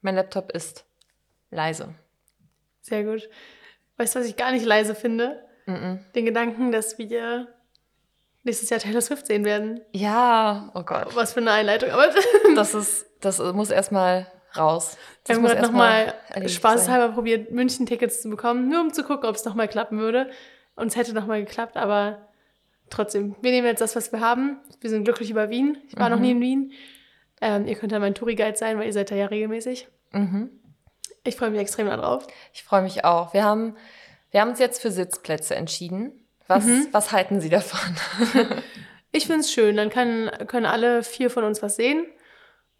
Mein Laptop ist leise. Sehr gut. Weißt du, was ich gar nicht leise finde? Mm -mm. Den Gedanken, dass wir nächstes Jahr Taylor Swift sehen werden. Ja, oh Gott. Was für eine Einleitung. Aber Das ist, das muss erstmal raus. wir Das haben gerade erst nochmal erledigt spaßeshalber probiert, München-Tickets zu bekommen, nur um zu gucken, ob es nochmal klappen würde. Und es hätte nochmal geklappt, aber trotzdem, wir nehmen jetzt das, was wir haben. Wir sind glücklich über Wien. Ich war noch Mhm. nie in Wien. Ähm, ihr könnt ja mein Touri-Guide sein, weil ihr seid da ja regelmäßig. Mhm. Ich freue mich extrem darauf. Ich freue mich auch. Wir haben, wir haben uns jetzt für Sitzplätze entschieden. Was, Mhm. was halten Sie davon? Ich finde es schön. Dann kann, können alle vier von uns was sehen.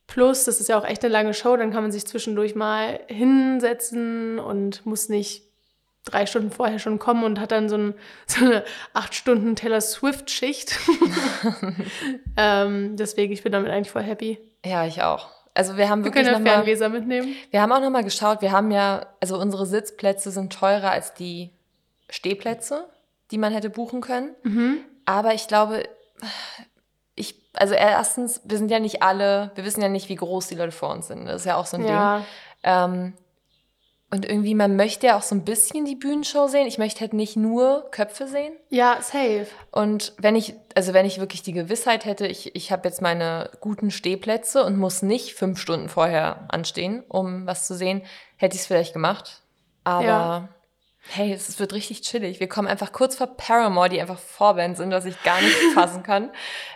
Plus, das ist ja auch echt eine lange Show, dann kann man sich zwischendurch mal hinsetzen und muss nicht drei Stunden vorher schon kommen und hat dann so, ein, so eine acht Stunden Taylor Swift-Schicht. ähm, deswegen, ich bin damit eigentlich voll happy. Ja, ich auch. Also wir haben Wir wirklich können ja noch mal, Ferngläser mitnehmen. wir haben auch noch mal geschaut. Wir haben ja, also unsere Sitzplätze sind teurer als die Stehplätze, die man hätte buchen können. Mhm. Aber ich glaube, ich, also erstens, wir sind ja nicht alle, wir wissen ja nicht, wie groß die Leute vor uns sind. Das ist ja auch so ein Ja, Ding. Ähm, und irgendwie, man möchte ja auch so ein bisschen die Bühnenshow sehen. Ich möchte halt nicht nur Köpfe sehen. ja, safe. Und wenn ich, also wenn ich wirklich die Gewissheit hätte, ich, ich habe jetzt meine guten Stehplätze und muss nicht fünf Stunden vorher anstehen, um was zu sehen, hätte ich es vielleicht gemacht. Aber Ja. hey, es, wird richtig chillig. Wir kommen einfach kurz vor Paramore, die einfach Vorband sind, was ich gar nicht fassen kann.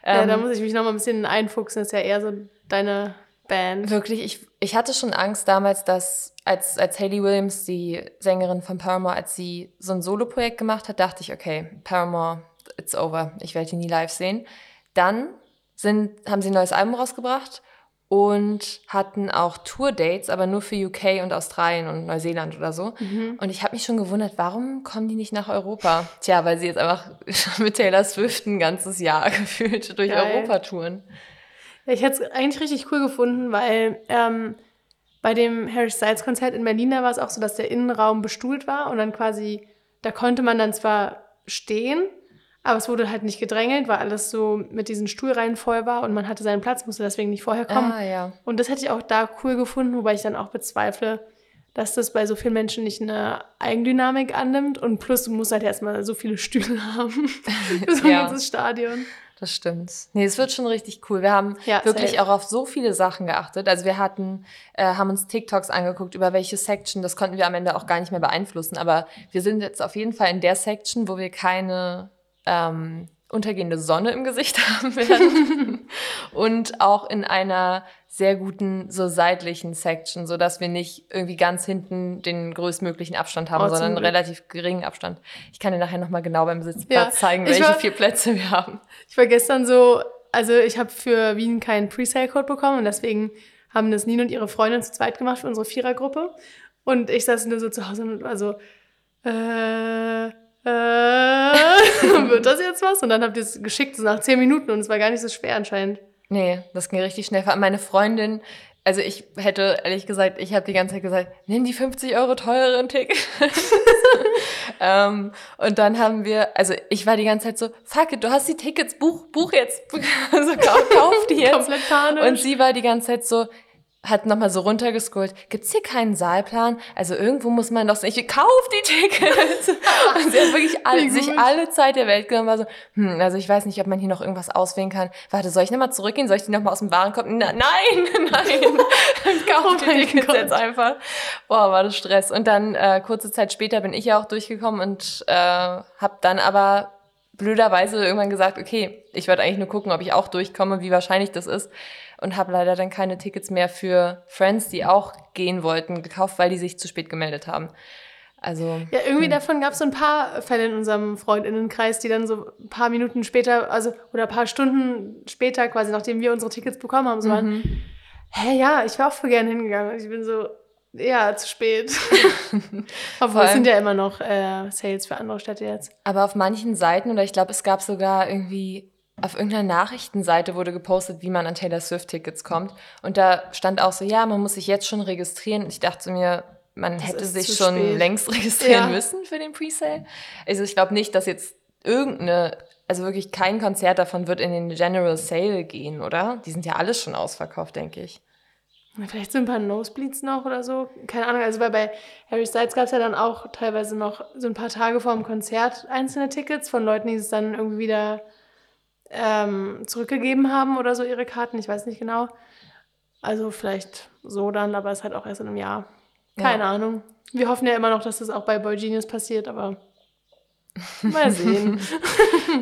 ja, Ähm, da muss ich mich noch mal ein bisschen einfuchsen. Das ist ja eher so deine Band. Wirklich, ich, ich hatte schon Angst damals, dass als, als Hayley Williams, die Sängerin von Paramore, als sie so ein Soloprojekt gemacht hat, dachte ich, okay, Paramore, it's over, ich werde die nie live sehen. Dann sind, haben sie ein neues Album rausgebracht und hatten auch Tour-Dates, aber nur für UK und Australien und Neuseeland oder so. Mhm. Und ich habe mich schon gewundert, warum kommen die nicht nach Europa? Tja, weil sie jetzt einfach mit Taylor Swift ein ganzes Jahr gefühlt durch Geil. Europa touren. Ich hätte es eigentlich richtig cool gefunden, weil ähm, bei dem Harry Styles Konzert in Berlin, da war es auch so, dass der Innenraum bestuhlt war und dann quasi, da konnte man dann zwar stehen, aber es wurde halt nicht gedrängelt, weil alles so mit diesen Stuhlreihen voll war und man hatte seinen Platz, musste deswegen nicht vorher kommen. Ah, ja. Und das hätte ich auch da cool gefunden, wobei ich dann auch bezweifle, dass das bei so vielen Menschen nicht eine Eigendynamik annimmt. Und plus, du musst halt erstmal so viele Stühle haben für so ein Ja. ganzes Stadion. Das stimmt. Nee, es wird schon richtig cool. Wir haben Ja, wirklich safe. auch auf so viele Sachen geachtet. Also wir hatten, äh, haben uns TikToks angeguckt, über welche Section, das konnten wir am Ende auch gar nicht mehr beeinflussen. Aber wir sind jetzt auf jeden Fall in der Section, wo wir keine ähm, untergehende Sonne im Gesicht haben werden. Und auch in einer sehr guten, so seitlichen Section, sodass wir nicht irgendwie ganz hinten den größtmöglichen Abstand haben, Oh, sondern einen relativ geringen Abstand. Ich kann dir nachher nochmal genau beim Sitzplatz Ja, zeigen, welche war- vier Plätze wir haben. Ich war gestern so, also ich habe für Wien keinen Presale-Code bekommen und deswegen haben das Nina und ihre Freundin zu zweit gemacht für unsere Vierergruppe. Und ich saß nur so zu Hause und war so, äh, äh, wird das jetzt was? Und dann habt ihr es geschickt, so nach zehn Minuten und es war gar nicht so schwer anscheinend. Nee, das ging richtig schnell. Vor allem Meine Freundin, also ich hätte ehrlich gesagt, ich habe die ganze Zeit gesagt, nimm die 50 Euro teureren Ticket. ähm, und dann haben wir, also ich war die ganze Zeit so, fuck it, du hast die Tickets, buch, buch jetzt. also kauf, kauf die jetzt. Komplett panisch. Und sie war die ganze Zeit so, hat nochmal so runtergescrollt. Gibt's hier keinen Saalplan? Also irgendwo muss man doch ich kauf die Tickets. und sie hat wirklich all, Wie gut. sich alle Zeit der Welt genommen, war so, hm, also ich weiß nicht, ob man hier noch irgendwas auswählen kann. Warte, soll ich nochmal zurückgehen? Soll ich die nochmal aus dem Warenkorb? Na, nein, nein. kauf Oh die Tickets Gott. jetzt einfach. Boah, war das Stress. Und dann, äh, kurze Zeit später bin ich ja auch durchgekommen und äh, habe dann aber blöderweise irgendwann gesagt, okay, ich werde eigentlich nur gucken, ob ich auch durchkomme, wie wahrscheinlich das ist. Und habe leider dann keine Tickets mehr für Friends, die auch gehen wollten, gekauft, weil die sich zu spät gemeldet haben. Also, Ja, irgendwie davon gab es so ein paar Fälle in unserem Freundinnenkreis, die dann so ein paar Minuten später, also oder ein paar Stunden später, quasi nachdem wir unsere Tickets bekommen haben, so waren, hä, ja, ich wäre auch voll gerne hingegangen. Ich bin so, ja, zu spät. Obwohl es sind ja immer noch äh, Sales für andere Städte jetzt. aber auf manchen Seiten, oder ich glaube, es gab sogar irgendwie auf irgendeiner Nachrichtenseite wurde gepostet, wie man an Taylor Swift-Tickets kommt. Und da stand auch so, ja, man muss sich jetzt schon registrieren. Und ich dachte mir, man Das hätte sich schon spät. längst registrieren Ja. müssen für den Presale. Also ich glaube nicht, dass jetzt irgendeine, also wirklich kein Konzert davon wird in den General Sale gehen, oder? Die sind ja alle schon ausverkauft, denke ich. Vielleicht so ein paar Nosebleeds noch oder so. Keine Ahnung. Also weil bei Harry Styles gab es ja dann auch teilweise noch so ein paar Tage vor dem Konzert einzelne Tickets von Leuten, die es dann irgendwie wieder ähm, zurückgegeben haben oder so ihre Karten. Ich weiß nicht genau. Also vielleicht so dann, aber es ist halt auch erst in einem Jahr. Keine ja. Ahnung. Wir hoffen ja immer noch, dass das auch bei Boy Genius passiert, aber mal sehen.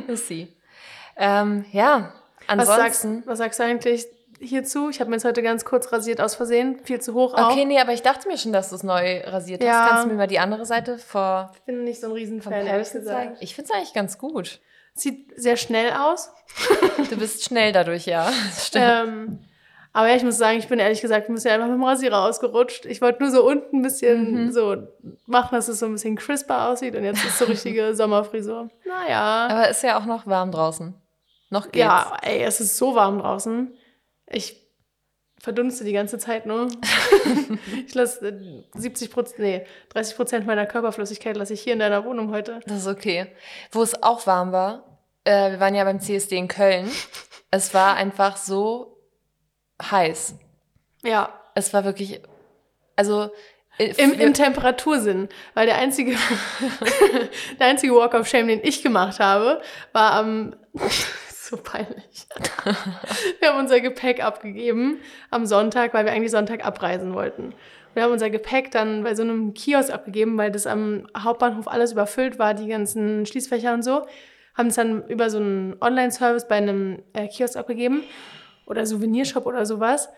we'll see. Ähm, ja, ansonsten. Was sagst, was sagst du eigentlich hierzu? Ich habe mir jetzt heute ganz kurz rasiert aus Versehen, viel zu hoch auch. Okay, nee, aber ich dachte mir schon, dass du es neu rasiert ja. hast. Kannst du mir mal die andere Seite vor. Ich bin nicht so ein Riesenfan, ehrlich gesagt. Ich finde es eigentlich ganz gut. Sieht sehr schnell aus. du bist schnell dadurch, ja. Ähm, aber ja, ich muss sagen, ich bin ehrlich gesagt ein bisschen einfach mit dem Rasierer ausgerutscht. Ich wollte nur so unten ein bisschen mhm. so machen, dass es so ein bisschen crisper aussieht und jetzt ist so richtige Sommerfrisur. Naja. Aber ist ja auch noch warm draußen. Noch geht's. Ja, ey, es ist so warm draußen. Ich verdunste die ganze Zeit nur. ich lasse 70 Prozent, nee, 30 Prozent meiner Körperflüssigkeit lasse ich hier in deiner Wohnung heute. Das ist okay. Wo es auch warm war, äh, wir waren ja beim CSD in Köln. Es war einfach so heiß. Ja. Es war wirklich, also äh, im, Im Temperatursinn, weil der einzige, der einzige Walk of Shame, den ich gemacht habe, war am so peinlich. wir haben unser Gepäck abgegeben am Sonntag, weil wir eigentlich Sonntag abreisen wollten. Wir haben unser Gepäck dann bei so einem Kiosk abgegeben, weil das am Hauptbahnhof alles überfüllt war, die ganzen Schließfächer und so. Haben es dann über so einen Online-Service bei einem äh, Kiosk abgegeben oder Souvenirshop oder sowas.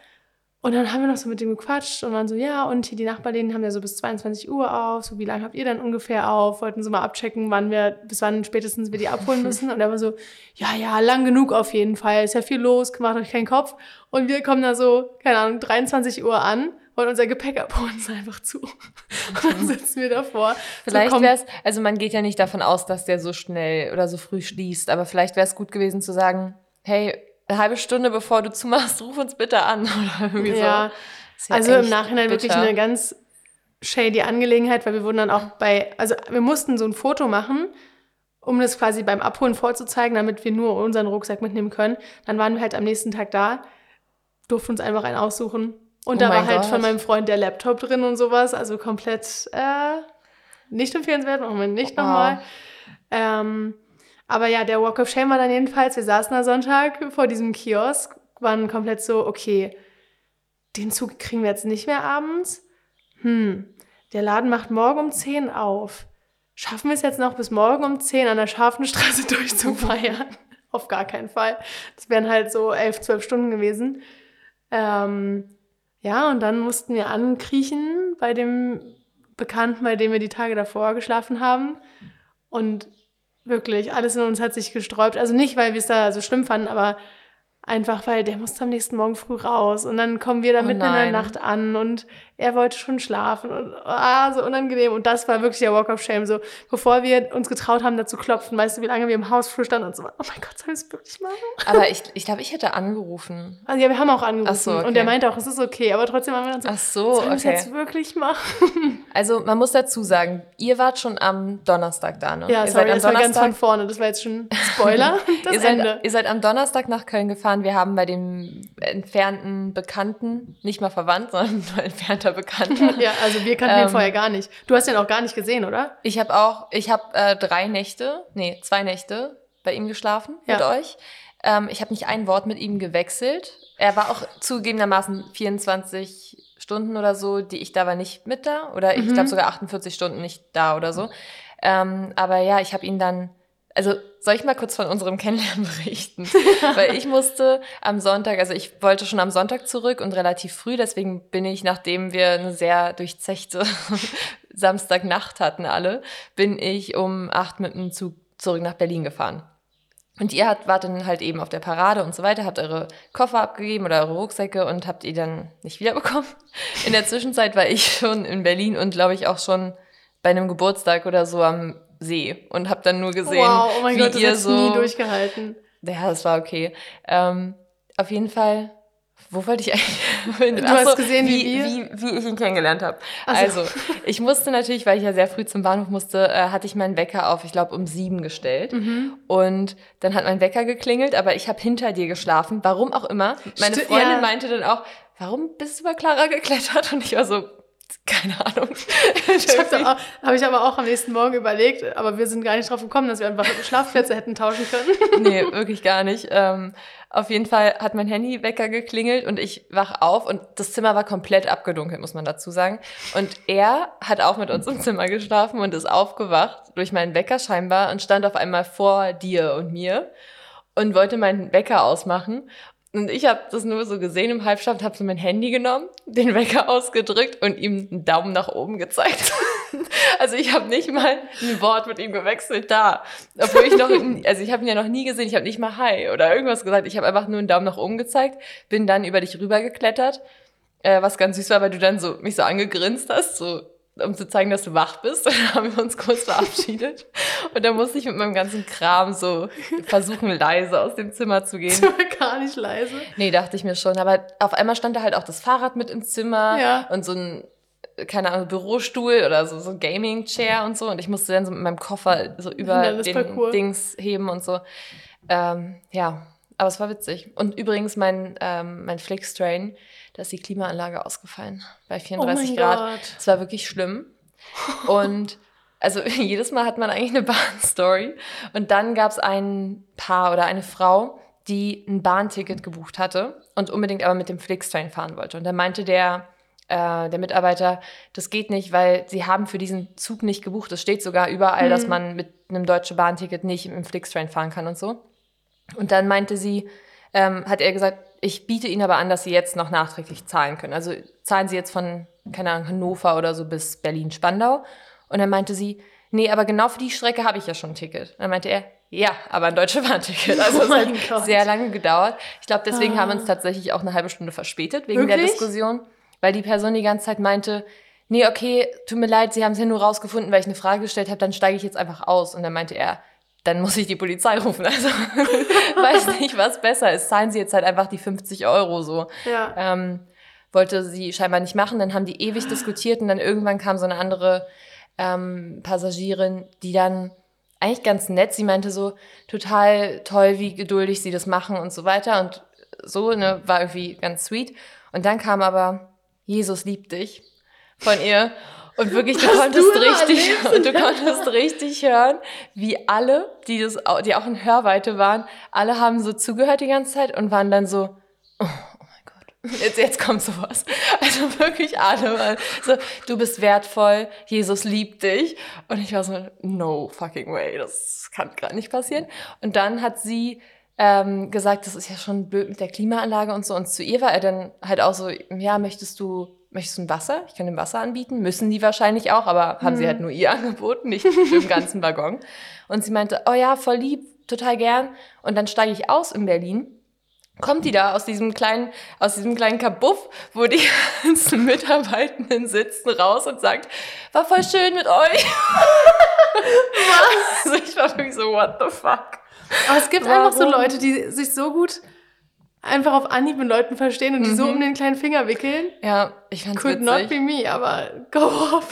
Und dann haben wir noch so mit dem gequatscht und waren so, ja, und hier die Nachbarläden haben ja so bis 22 Uhr auf, so wie lange habt ihr dann ungefähr auf? Wollten so mal abchecken, wann wir, bis wann spätestens wir die abholen müssen. Und er war so, ja, ja, lang genug auf jeden Fall, ist ja viel los, macht euch keinen Kopf. Und wir kommen da so, keine Ahnung, 23 Uhr an, wollen unser Gepäck abholen, ist einfach zu. Und dann sitzen wir davor. Vielleicht so, wäre es, also man geht ja nicht davon aus, dass der so schnell oder so früh schließt, aber vielleicht wäre es gut gewesen zu sagen, hey, eine halbe Stunde bevor du zumachst, ruf uns bitte an oder irgendwie ja. so. Ja also im Nachhinein bitter. wirklich eine ganz shady Angelegenheit, weil wir wurden dann auch bei, also wir mussten so ein Foto machen, um das quasi beim Abholen vorzuzeigen, damit wir nur unseren Rucksack mitnehmen können. Dann waren wir halt am nächsten Tag da, durften uns einfach einen aussuchen. Und oh da war halt Gott. von meinem Freund der Laptop drin und sowas, also komplett äh, nicht empfehlenswert, machen wir nicht nochmal. Wow. Ähm, aber ja, der Walk of Shame war dann jedenfalls, wir saßen da Sonntag vor diesem Kiosk, waren komplett so, okay, den Zug kriegen wir jetzt nicht mehr abends. Hm, der Laden macht morgen um 10 auf. Schaffen wir es jetzt noch bis morgen um 10 an der Schafenstraße durchzufeiern? Auf gar keinen Fall. Das wären halt so 11, 12 Stunden gewesen. Ähm, ja, und dann mussten wir ankriechen bei dem Bekannten, bei dem wir die Tage davor geschlafen haben. Und Wirklich, alles in uns hat sich gesträubt. Also nicht, weil wir es da so schlimm fanden, aber Einfach weil der musste am nächsten Morgen früh raus und dann kommen wir da oh mitten nein. in der Nacht an und er wollte schon schlafen und ah, so unangenehm. Und das war wirklich der Walk of Shame. So, bevor wir uns getraut haben, da zu klopfen, weißt du, wie lange wir im Hausflur standen und so, oh mein Gott, soll ich es wirklich machen? Aber ich, ich glaube, ich hätte angerufen. Also ja, wir haben auch angerufen so, okay. und er meinte auch, es ist okay, aber trotzdem haben wir dann so, Ach so, soll ich okay. jetzt wirklich machen? Also man muss dazu sagen, ihr wart schon am Donnerstag da, ne? Ja, ihr sorry, seid am das Donnerstag, war ganz von vorne, das war jetzt schon Spoiler, das ihr Ende. Seid, ihr seid am Donnerstag nach Köln gefahren. Wir haben bei dem entfernten Bekannten, nicht mal verwandt, sondern nur entfernter Bekannter. ja, also wir kannten ähm, den vorher gar nicht. Du hast den auch gar nicht gesehen, oder? Ich habe auch, ich habe äh, drei Nächte, nee, zwei Nächte bei ihm geschlafen ja. mit euch. Ähm, ich habe nicht ein Wort mit ihm gewechselt. Er war auch zugegebenermaßen 24 Stunden oder so, die ich da war, nicht mit da. Oder ich mhm. glaube sogar 48 Stunden nicht da oder so. Ähm, aber ja, ich habe ihn dann also soll ich mal kurz von unserem Kennenlernen berichten? Weil ich musste am Sonntag, also ich wollte schon am Sonntag zurück und relativ früh, deswegen bin ich, nachdem wir eine sehr durchzechte Samstagnacht hatten alle, bin ich um acht mit dem Zug zurück nach Berlin gefahren. Und ihr wart dann halt eben auf der Parade und so weiter, habt eure Koffer abgegeben oder eure Rucksäcke und habt ihr dann nicht wiederbekommen. In der Zwischenzeit war ich schon in Berlin und glaube ich auch schon bei einem Geburtstag oder so am See und habe dann nur gesehen, wow, oh mein wie Gott, ihr das so nie durchgehalten. Ja, das war okay. Ähm, auf jeden Fall, wo wollte ich eigentlich? du Achso, hast gesehen, wie, wie, wie, ich ihn kennengelernt habe. Also. also, ich musste natürlich, weil ich ja sehr früh zum Bahnhof musste, äh, hatte ich meinen Wecker auf, ich glaube, um sieben gestellt. Mhm. Und dann hat mein Wecker geklingelt, aber ich habe hinter dir geschlafen, warum auch immer. Meine Freundin ja. meinte dann auch, warum bist du bei Clara geklettert? Und ich war so, keine Ahnung. Ich habe hab ich aber auch am nächsten Morgen überlegt, aber wir sind gar nicht drauf gekommen, dass wir einfach Schlafplätze hätten tauschen können. nee, wirklich gar nicht. Ähm, auf jeden Fall hat mein Handywecker geklingelt und ich wach auf und das Zimmer war komplett abgedunkelt, muss man dazu sagen. Und er hat auch mit uns im Zimmer geschlafen und ist aufgewacht durch meinen Wecker scheinbar und stand auf einmal vor dir und mir und wollte meinen Wecker ausmachen. Und ich habe das nur so gesehen im Halbschlaf, habe so mein Handy genommen, den Wecker ausgedrückt und ihm einen Daumen nach oben gezeigt. also ich habe nicht mal ein Wort mit ihm gewechselt da. Obwohl ich noch, also ich habe ihn ja noch nie gesehen, ich habe nicht mal Hi oder irgendwas gesagt. Ich habe einfach nur einen Daumen nach oben gezeigt, bin dann über dich rübergeklettert, äh, was ganz süß war, weil du dann so mich so angegrinst hast, so um zu zeigen, dass du wach bist. dann haben wir uns kurz verabschiedet. Und dann musste ich mit meinem ganzen Kram so versuchen, leise aus dem Zimmer zu gehen. Gar nicht leise. Nee, dachte ich mir schon. Aber auf einmal stand da halt auch das Fahrrad mit im Zimmer Ja. und so ein, keine Ahnung, Bürostuhl oder so, so ein Gaming-Chair und so. Und ich musste dann so mit meinem Koffer so über den. Dings heben und so. Ähm, ja, aber es war witzig. Und übrigens, mein, ähm, mein Flix-Train, da ist die Klimaanlage ausgefallen bei 34 oh Grad. Es war wirklich schlimm. Und also jedes Mal hat man eigentlich eine Bahnstory. Und dann gab es ein Paar oder eine Frau, die ein Bahnticket gebucht hatte und unbedingt aber mit dem Flixtrain fahren wollte. Und dann meinte der, äh, der Mitarbeiter, das geht nicht, weil sie haben für diesen Zug nicht gebucht. Es steht sogar überall, dass man mit einem deutschen Bahnticket nicht im Flixtrain fahren kann und so. Und dann meinte sie, ähm, hat er gesagt, ich biete Ihnen aber an, dass Sie jetzt noch nachträglich zahlen können. Also zahlen Sie jetzt von, keine Ahnung, Hannover oder so bis Berlin-Spandau. Und dann meinte sie, nee, aber genau für die Strecke habe ich ja schon ein Ticket. Und dann meinte er, ja, aber ein deutsche Bahnticket. Also Oh es hat Gott. sehr lange gedauert. Ich glaube, deswegen haben wir uns tatsächlich auch eine halbe Stunde verspätet wegen der Wirklich? Diskussion, weil die Person die ganze Zeit meinte, nee, okay, tut mir leid, Sie haben es ja nur rausgefunden, weil ich eine Frage gestellt habe, dann steige ich jetzt einfach aus. Und dann meinte er, dann muss ich die Polizei rufen. Also weiß nicht, was besser ist. Zahlen Sie jetzt halt einfach die 50 Euro so. Ja. Ähm, wollte sie scheinbar nicht machen. Dann haben die ewig diskutiert und dann irgendwann kam so eine andere ähm, Passagierin, die dann eigentlich ganz nett, sie meinte so, total toll, wie geduldig sie das machen und so weiter und so, ne, war irgendwie ganz sweet. Und dann kam aber, Jesus liebt dich von ihr. Und wirklich, du Was konntest du richtig, und du konntest richtig hören, wie alle, die das, die auch in Hörweite waren, alle haben so zugehört die ganze Zeit und waren dann so, oh, oh mein Gott, jetzt, jetzt kommt sowas. Also wirklich alle waren so, du bist wertvoll, Jesus liebt dich. Und ich war so, no fucking way, das kann gerade nicht passieren. Und dann hat sie ähm, gesagt, das ist ja schon blöd mit der Klimaanlage und so. Und zu ihr war er dann halt auch so, ja, möchtest du, möchtest du ein Wasser? Ich kann dem Wasser anbieten. Müssen die wahrscheinlich auch, aber haben sie halt nur ihr angeboten, nicht im ganzen Waggon. Und sie meinte, oh ja, voll lieb, total gern. Und dann steige ich aus in Berlin. Kommt die da aus diesem kleinen, aus diesem kleinen Kabuff, wo die ganzen Mitarbeitenden sitzen, raus und sagt, war voll schön mit euch. Was? Also ich war wirklich so, what the fuck? Aber es gibt einfach so Warum? Leute, die sich so gut einfach auf Anhieb mit Leuten verstehen und die so um den kleinen Finger wickeln. Ja, ich fand's Could not witzig. be me, aber go off.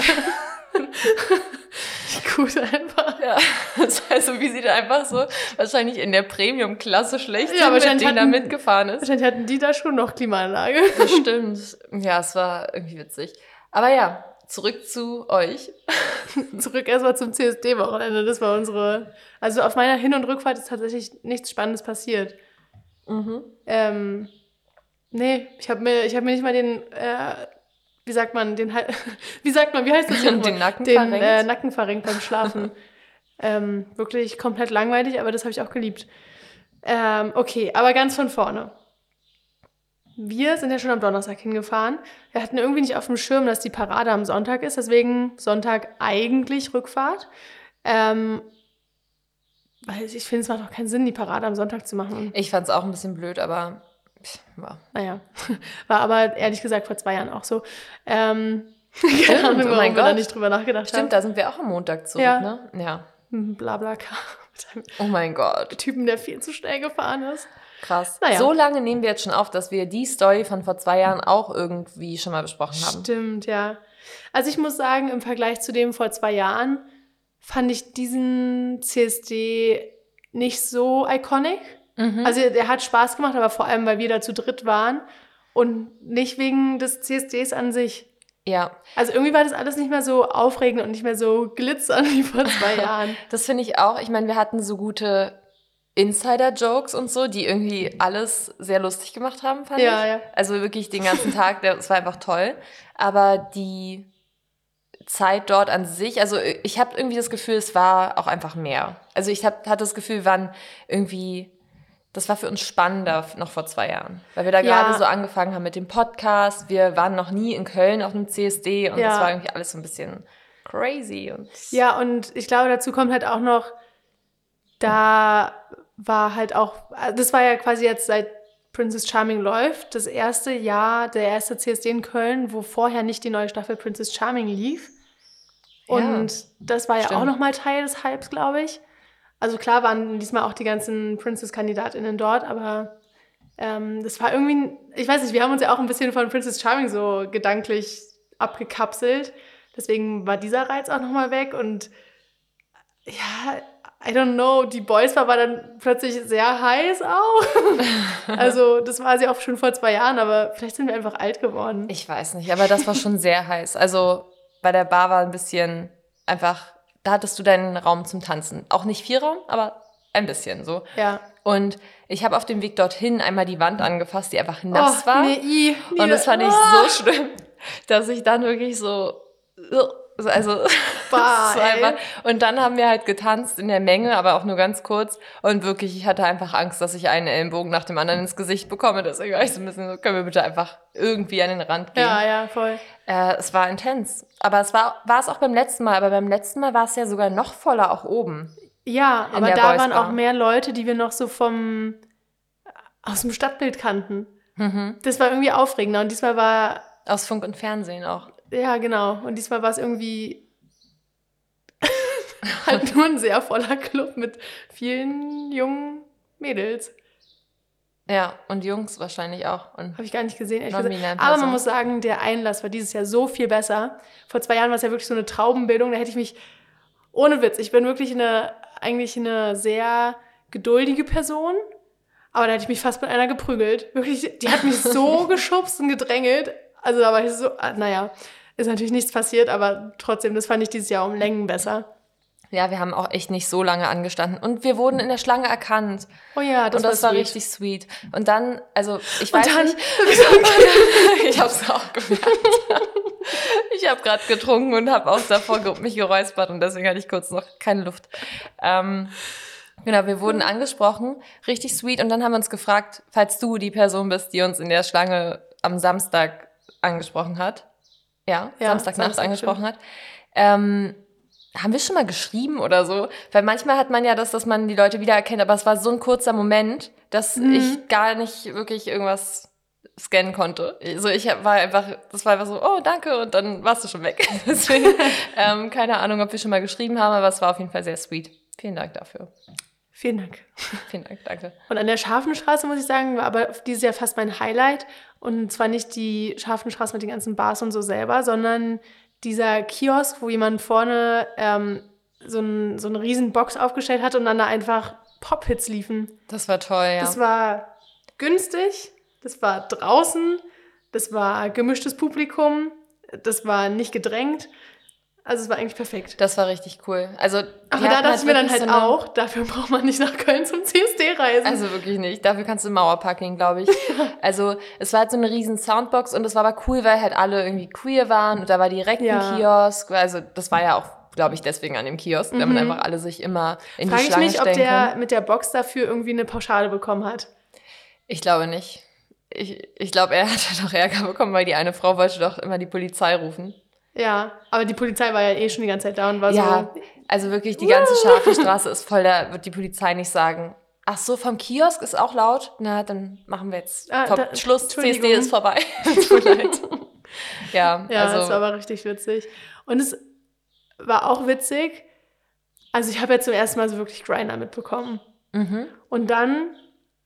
gut einfach. Ja, das heißt so, wie sie da einfach so wahrscheinlich in der Premium-Klasse schlecht Ja, mit wahrscheinlich denen da mitgefahren ist. Wahrscheinlich hatten die da schon noch Klimaanlage. Das stimmt. Ja, es war irgendwie witzig. Aber ja, zurück zu euch. Zurück erstmal zum CSD-Wochenende. Das war unsere. Also auf meiner Hin- und Rückfahrt ist tatsächlich nichts Spannendes passiert. Ähm, nee, ich habe mir, ich hab mir nicht mal den, äh, wie sagt man, den, wie sagt man, wie heißt das? hier Den? Nacken den, verrenkt? äh, Nacken verrenkt beim Schlafen. ähm, wirklich komplett langweilig, aber das habe ich auch geliebt. Ähm, okay, aber ganz von vorne. Wir sind ja schon am Donnerstag hingefahren. Wir hatten irgendwie nicht auf dem Schirm, dass die Parade am Sonntag ist, deswegen Sonntag eigentlich Rückfahrt. Ähm, weil ich finde, es macht auch keinen Sinn, die Parade am Sonntag zu machen. Ich fand's auch ein bisschen blöd, aber war. naja, war aber ehrlich gesagt vor zwei Jahren auch so. Ähm, keine Ahnung, oh warum mein wir da nicht drüber nachgedacht Stimmt, da sind wir auch am Montag zurück, Ja. ne? Ja. haben. Mit einem Oh mein Gott. Typen, der viel zu schnell gefahren ist. Krass. Naja. So lange nehmen wir jetzt schon auf, dass wir die Story von vor zwei Jahren auch irgendwie schon mal besprochen haben. Stimmt, ja. Also ich muss sagen, im Vergleich zu dem vor zwei Jahren fand ich diesen CSD nicht so iconic. Mhm. Also der hat Spaß gemacht, aber vor allem, weil wir da zu dritt waren und nicht wegen des CSDs an sich. Ja. Also irgendwie war das alles nicht mehr so aufregend und nicht mehr so glitzernd wie vor zwei Jahren. Das finde ich auch. Ich meine, wir hatten so gute Insider-Jokes und so, die irgendwie alles sehr lustig gemacht haben, fand Ja, ich. ja. Also wirklich den ganzen Tag, der- es war einfach toll. Aber die Zeit dort an sich, also ich habe irgendwie das Gefühl, es war auch einfach mehr. Also ich hab, hatte das Gefühl, wir waren irgendwie, das war für uns spannender noch vor zwei Jahren. Weil wir da Ja. gerade so angefangen haben mit dem Podcast. Wir waren noch nie in Köln auf einem CSD und Ja. das war irgendwie alles so ein bisschen crazy. Und Ja, und ich glaube, dazu kommt halt auch noch, da war halt auch, also das war ja quasi jetzt seit Princess Charming läuft, das erste Jahr, der erste CSD in Köln, wo vorher nicht die neue Staffel Princess Charming lief. Ja, Und das war ja stimmt. auch nochmal Teil des Hypes, glaube ich. Also klar waren diesmal auch die ganzen Princess-KandidatInnen dort, aber ähm, das war irgendwie, ich weiß nicht, wir haben uns ja auch ein bisschen von Princess Charming so gedanklich abgekapselt. Deswegen war dieser Reiz auch nochmal weg und ja, I don't know, die Boys war, war dann plötzlich sehr heiß auch. also das war sie auch schon vor zwei Jahren, aber vielleicht sind wir einfach alt geworden. Ich weiß nicht, aber das war schon sehr heiß. Also bei der Bar war ein bisschen einfach, da hattest du deinen Raum zum Tanzen. Auch nicht viel Raum, aber ein bisschen so. Ja. Und ich habe auf dem Weg dorthin einmal die Wand angefasst, die einfach nass oh, war. Nee, i, Und das fand ich Ah. so schlimm, dass ich dann wirklich so, also einfach. Und dann haben wir halt getanzt in der Menge, aber auch nur ganz kurz. Und wirklich, ich hatte einfach Angst, dass ich einen Ellenbogen nach dem anderen ins Gesicht bekomme. Deswegen war ich so ein bisschen so, können wir bitte einfach irgendwie an den Rand gehen. Ja, ja, voll. Äh, es war intens. Aber es war, war es auch beim letzten Mal. Aber beim letzten Mal war es ja sogar noch voller auch oben. Ja, aber da waren Bar. auch mehr Leute, die wir noch so vom aus dem Stadtbild kannten. Mhm. Das war irgendwie aufregender und diesmal war Aus Funk und Fernsehen auch. Ja genau und diesmal war es irgendwie halt nur ein sehr voller Club mit vielen jungen Mädels. Ja, und Jungs wahrscheinlich auch. Habe ich gar nicht gesehen. ehrlich gesagt. Aber man muss sagen, der Einlass war dieses Jahr so viel besser. Vor zwei Jahren war es ja wirklich so eine Traubenbildung. Da hätte ich mich, ohne Witz, ich bin wirklich eine, eigentlich eine sehr geduldige Person. Aber da hätte ich mich fast mit einer geprügelt. Wirklich, die hat mich so geschubst und gedrängelt. Also da war ich so, ah, naja, ist natürlich nichts passiert, aber trotzdem, das fand ich dieses Jahr um Längen besser. ja, wir haben auch echt nicht so lange angestanden. Und wir wurden in der Schlange erkannt. Oh ja, das, und das war, sweet. richtig sweet. Und dann, also ich Und weiß dann, nicht, ich habe es auch gemerkt. ich habe gerade getrunken und habe auch davor mich geräuspert und deswegen hatte ich kurz noch keine Luft. Ähm, genau, wir wurden angesprochen, richtig sweet. Und dann haben wir uns gefragt, falls du die Person bist, die uns in der Schlange am Samstag angesprochen hat. Ja, Ja, Samstagnacht Samstag, angesprochen hat. Ähm, haben wir schon mal geschrieben oder so? Weil manchmal hat man ja das, dass man die Leute wiedererkennt, aber es war so ein kurzer Moment, dass Mhm. ich gar nicht wirklich irgendwas scannen konnte. Also ich war einfach, das war einfach so, oh, danke, und dann warst du schon weg. Deswegen, ähm, keine Ahnung, ob wir schon mal geschrieben haben, aber es war auf jeden Fall sehr sweet. Vielen Dank dafür. Vielen Dank. Vielen Dank, danke. Und an der Scharfenstraße, muss ich sagen, war aber dieses Jahr fast mein Highlight. Und zwar nicht die Scharfenstraße mit den ganzen Bars und so selber, sondern dieser Kiosk, wo jemand vorne ähm, so, ein, so eine riesen Box aufgestellt hat und dann da einfach Pop-Hits liefen. Das war toll, ja. Das war günstig, das war draußen, das war gemischtes Publikum, das war nicht gedrängt. Also es war eigentlich perfekt. Das war richtig cool. Also, Aber da dachte ich mir dann halt so auch, dafür braucht man nicht nach Köln zum CSD reisen. Also wirklich nicht. Dafür kannst du Mauerparking, glaube ich. Also es war halt so eine riesen Soundbox und es war aber cool, weil halt alle irgendwie queer waren und da war direkt Ja. ein Kiosk. Also das war ja auch, glaube ich, deswegen an dem Kiosk, damit einfach alle sich immer in Frage die ich Schlange mich, ob der mit der Box dafür irgendwie eine Pauschale bekommen hat. Ich glaube nicht. Ich, ich glaube, er hatte doch Ärger bekommen, weil die eine Frau wollte doch immer die Polizei rufen. Ja, aber die Polizei war ja eh schon die ganze Zeit da und war Ja, so. also wirklich, die ganze scharfe Straße ist voll, da wird die Polizei nicht sagen. Ach so, vom Kiosk ist auch laut. Na, dann machen wir jetzt Ah, da- Schluss. CSD ist vorbei. Tut leid. Ja, Ja, also das war aber richtig witzig. Und es war auch witzig. Also ich habe ja zum ersten Mal so wirklich Grinder mitbekommen. mhm. Und dann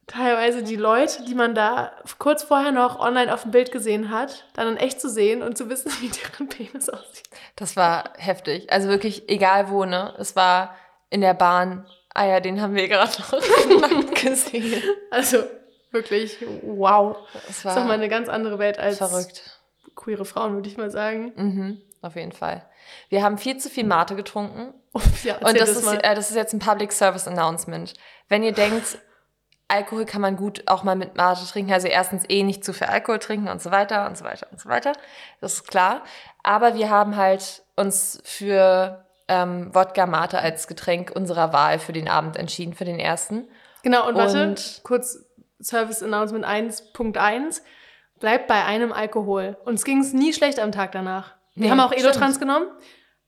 teilweise die Leute, die man da kurz vorher noch online auf dem Bild gesehen hat, dann in echt zu sehen und zu wissen, wie deren Penis aussieht. Das war heftig. Also wirklich, egal wo, ne? Es war in der Bahn. Ah ja, den haben wir gerade noch gesehen. Also Wirklich, wow. Das Das war ist doch mal eine ganz andere Welt als verrückt. queere Frauen, würde ich mal sagen. Mhm, auf jeden Fall. Wir haben viel zu viel Mate getrunken. Ja, Und erzähl das ist, äh, das ist jetzt ein Public Service Announcement. Wenn ihr denkt, Alkohol kann man gut auch mal mit Mate trinken, also erstens eh nicht zu viel Alkohol trinken und so weiter und so weiter und so weiter. Das ist klar. Aber wir haben halt uns für ähm, Wodka Mate als Getränk unserer Wahl für den Abend entschieden, für den ersten. Genau, und warte, Und- kurz Service Announcement 1.1. Bleibt bei einem Alkohol. Uns ging es nie schlecht am Tag danach. Wir Nee, haben auch stimmt. Elotrans genommen.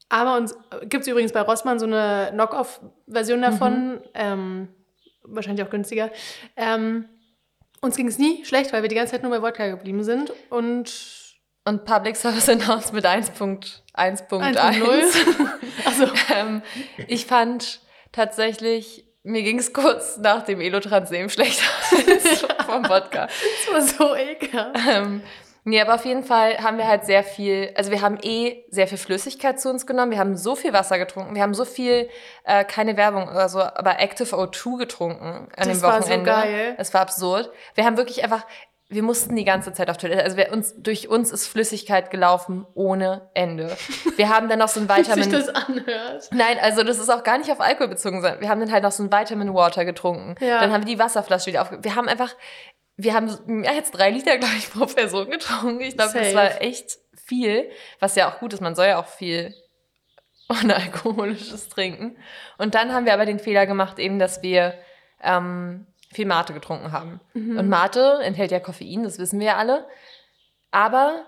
Aber uns gibt es übrigens bei Rossmann so eine Knock-Off-Version davon. Mhm. Ähm, wahrscheinlich auch günstiger. Ähm, uns ging es nie schlecht, weil wir die ganze Zeit nur bei Wodka geblieben sind. Und Und Public Service Announcement 1.1.1. 1.0. also, ähm, ich fand tatsächlich, mir ging es kurz nach dem Elotrans-Nehmen schlechter vom Wodka. das war so ekelhaft. Ähm, nee, aber auf jeden Fall haben wir halt sehr viel, also wir haben eh sehr viel Flüssigkeit zu uns genommen. Wir haben so viel Wasser getrunken. Wir haben so viel, äh, keine Werbung oder so, aber Active O2 getrunken an Das dem war so Wochenende. geil. Es war absurd. Wir haben wirklich einfach, wir mussten die ganze Zeit auf Toilette. Also wir, uns, durch uns ist Flüssigkeit gelaufen ohne Ende. Wir haben dann noch so ein Wie sich Vitamin... das anhört. Nein, also das ist auch gar nicht auf Alkohol bezogen, sondern wir haben dann halt noch so ein Vitamin Water getrunken. Ja. Dann haben wir die Wasserflasche wieder aufge... Wir haben einfach, wir haben mehr als drei Liter, glaube ich, pro Person getrunken. Ich glaube, das war echt viel, was ja auch gut ist. Man soll ja auch viel unalkoholisches trinken. Und dann haben wir aber den Fehler gemacht, eben, dass wir ähm, viel Mate getrunken haben. Und Mate enthält ja Koffein, das wissen wir ja alle. Aber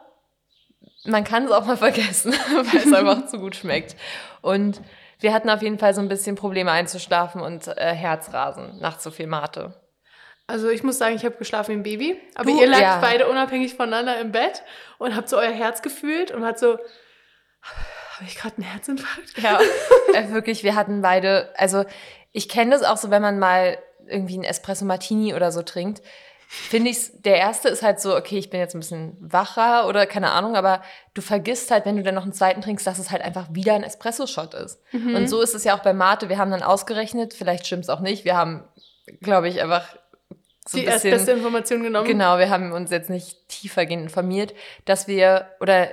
man kann es auch mal vergessen, weil es einfach zu gut schmeckt. Und wir hatten auf jeden Fall so ein bisschen Probleme einzuschlafen und äh, Herzrasen nach zu viel Mate. Also ich muss sagen, ich habe geschlafen wie ein Baby. Aber Du- ihr lag ja. beide unabhängig voneinander im Bett und habt so euer Herz gefühlt und hat so, habe ich gerade einen Herzinfarkt? Ja, äh, wirklich, wir hatten beide, also ich kenne das auch so, wenn man mal irgendwie einen Espresso Martini oder so trinkt, finde ich, der erste ist halt so, okay, ich bin jetzt ein bisschen wacher oder keine Ahnung, aber du vergisst halt, wenn du dann noch einen zweiten trinkst, dass es halt einfach wieder ein Espresso-Shot ist. Und so ist es ja auch bei Mate. Wir haben dann ausgerechnet, vielleicht stimmt es auch nicht, wir haben, glaube ich, einfach so Die bisschen... beste Information genommen. Genau, wir haben uns jetzt nicht tiefergehend informiert, dass wir, oder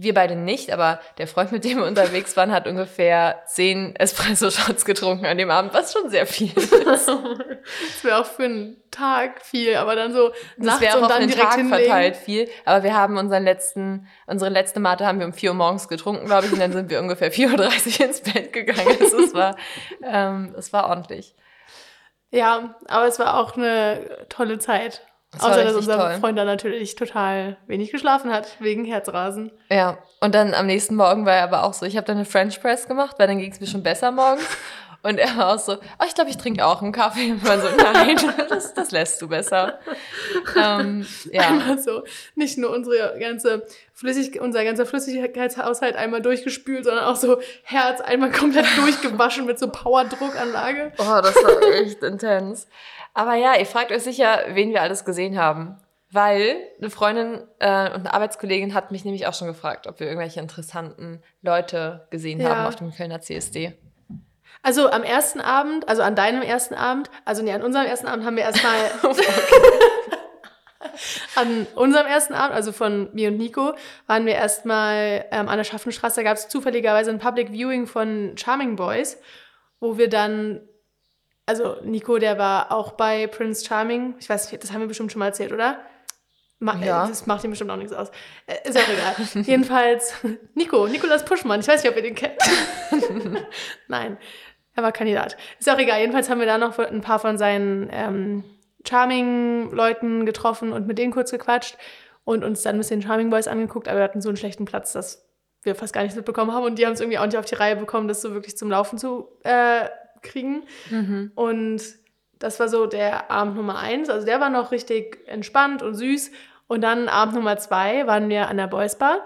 wir beide nicht, aber der Freund, mit dem wir unterwegs waren, hat ungefähr zehn Espresso-Shots getrunken an dem Abend, was schon sehr viel ist. Das wäre auch für einen Tag viel, aber dann so Das nachts wäre auch auf direkt Tag hinlegen. verteilt viel. Aber wir haben unseren letzten, unsere letzte Mate haben wir um 4 Uhr morgens getrunken, glaube ich, und dann sind wir ungefähr 4.30 Uhr ins Bett gegangen. Also es war, ähm, es war ordentlich. Ja, aber es war auch eine tolle Zeit. War Außer, dass unser toll. Freund dann natürlich total wenig geschlafen hat, wegen Herzrasen. Ja, und dann am nächsten Morgen war er aber auch so, ich habe dann eine French Press gemacht, weil dann ging es mir schon besser morgens. Und er war auch so, oh, ich glaube, ich trinke auch einen Kaffee. Und man so, nein, das, das lässt du besser. Ähm, ja, Einmal so, nicht nur unsere ganze Flüssig unser ganzer Flüssigkeitshaushalt einmal durchgespült, sondern auch so Herz einmal komplett durchgewaschen mit so Powerdruckanlage. oh, das war echt intens. Aber ja, ihr fragt euch sicher, wen wir alles gesehen haben. Weil eine Freundin äh, und eine Arbeitskollegin hat mich nämlich auch schon gefragt, ob wir irgendwelche interessanten Leute gesehen Ja. haben auf dem Kölner CSD. Also am ersten Abend, also an deinem ersten Abend, also nee, an unserem ersten Abend haben wir erstmal an unserem ersten Abend, also von mir und Nico, waren wir erstmal ähm, an der Schaffenstraße, da gab es zufälligerweise ein Public Viewing von Charming Boys, wo wir dann, also Nico, der war auch bei Prince Charming, ich weiß nicht, das haben wir bestimmt schon mal erzählt, oder? Ma Ja. äh, Das macht ihm bestimmt auch nichts aus. Äh, ist auch egal. Jedenfalls, Nico, Nikolas Puschmann, ich weiß nicht, ob ihr den kennt. Nein, er war Kandidat. Ist auch egal. Jedenfalls haben wir da noch ein paar von seinen ähm, Charming-Leuten getroffen und mit denen kurz gequatscht und uns dann ein bisschen Charming Boys angeguckt, aber wir hatten so einen schlechten Platz, dass wir fast gar nichts mitbekommen haben und die haben es irgendwie auch nicht auf die Reihe bekommen, das so wirklich zum Laufen zu äh, kriegen. Und das war so der Abend Nummer eins. Also der war noch richtig entspannt und süß. Und dann Abend Nummer zwei waren wir an der Boys Bar.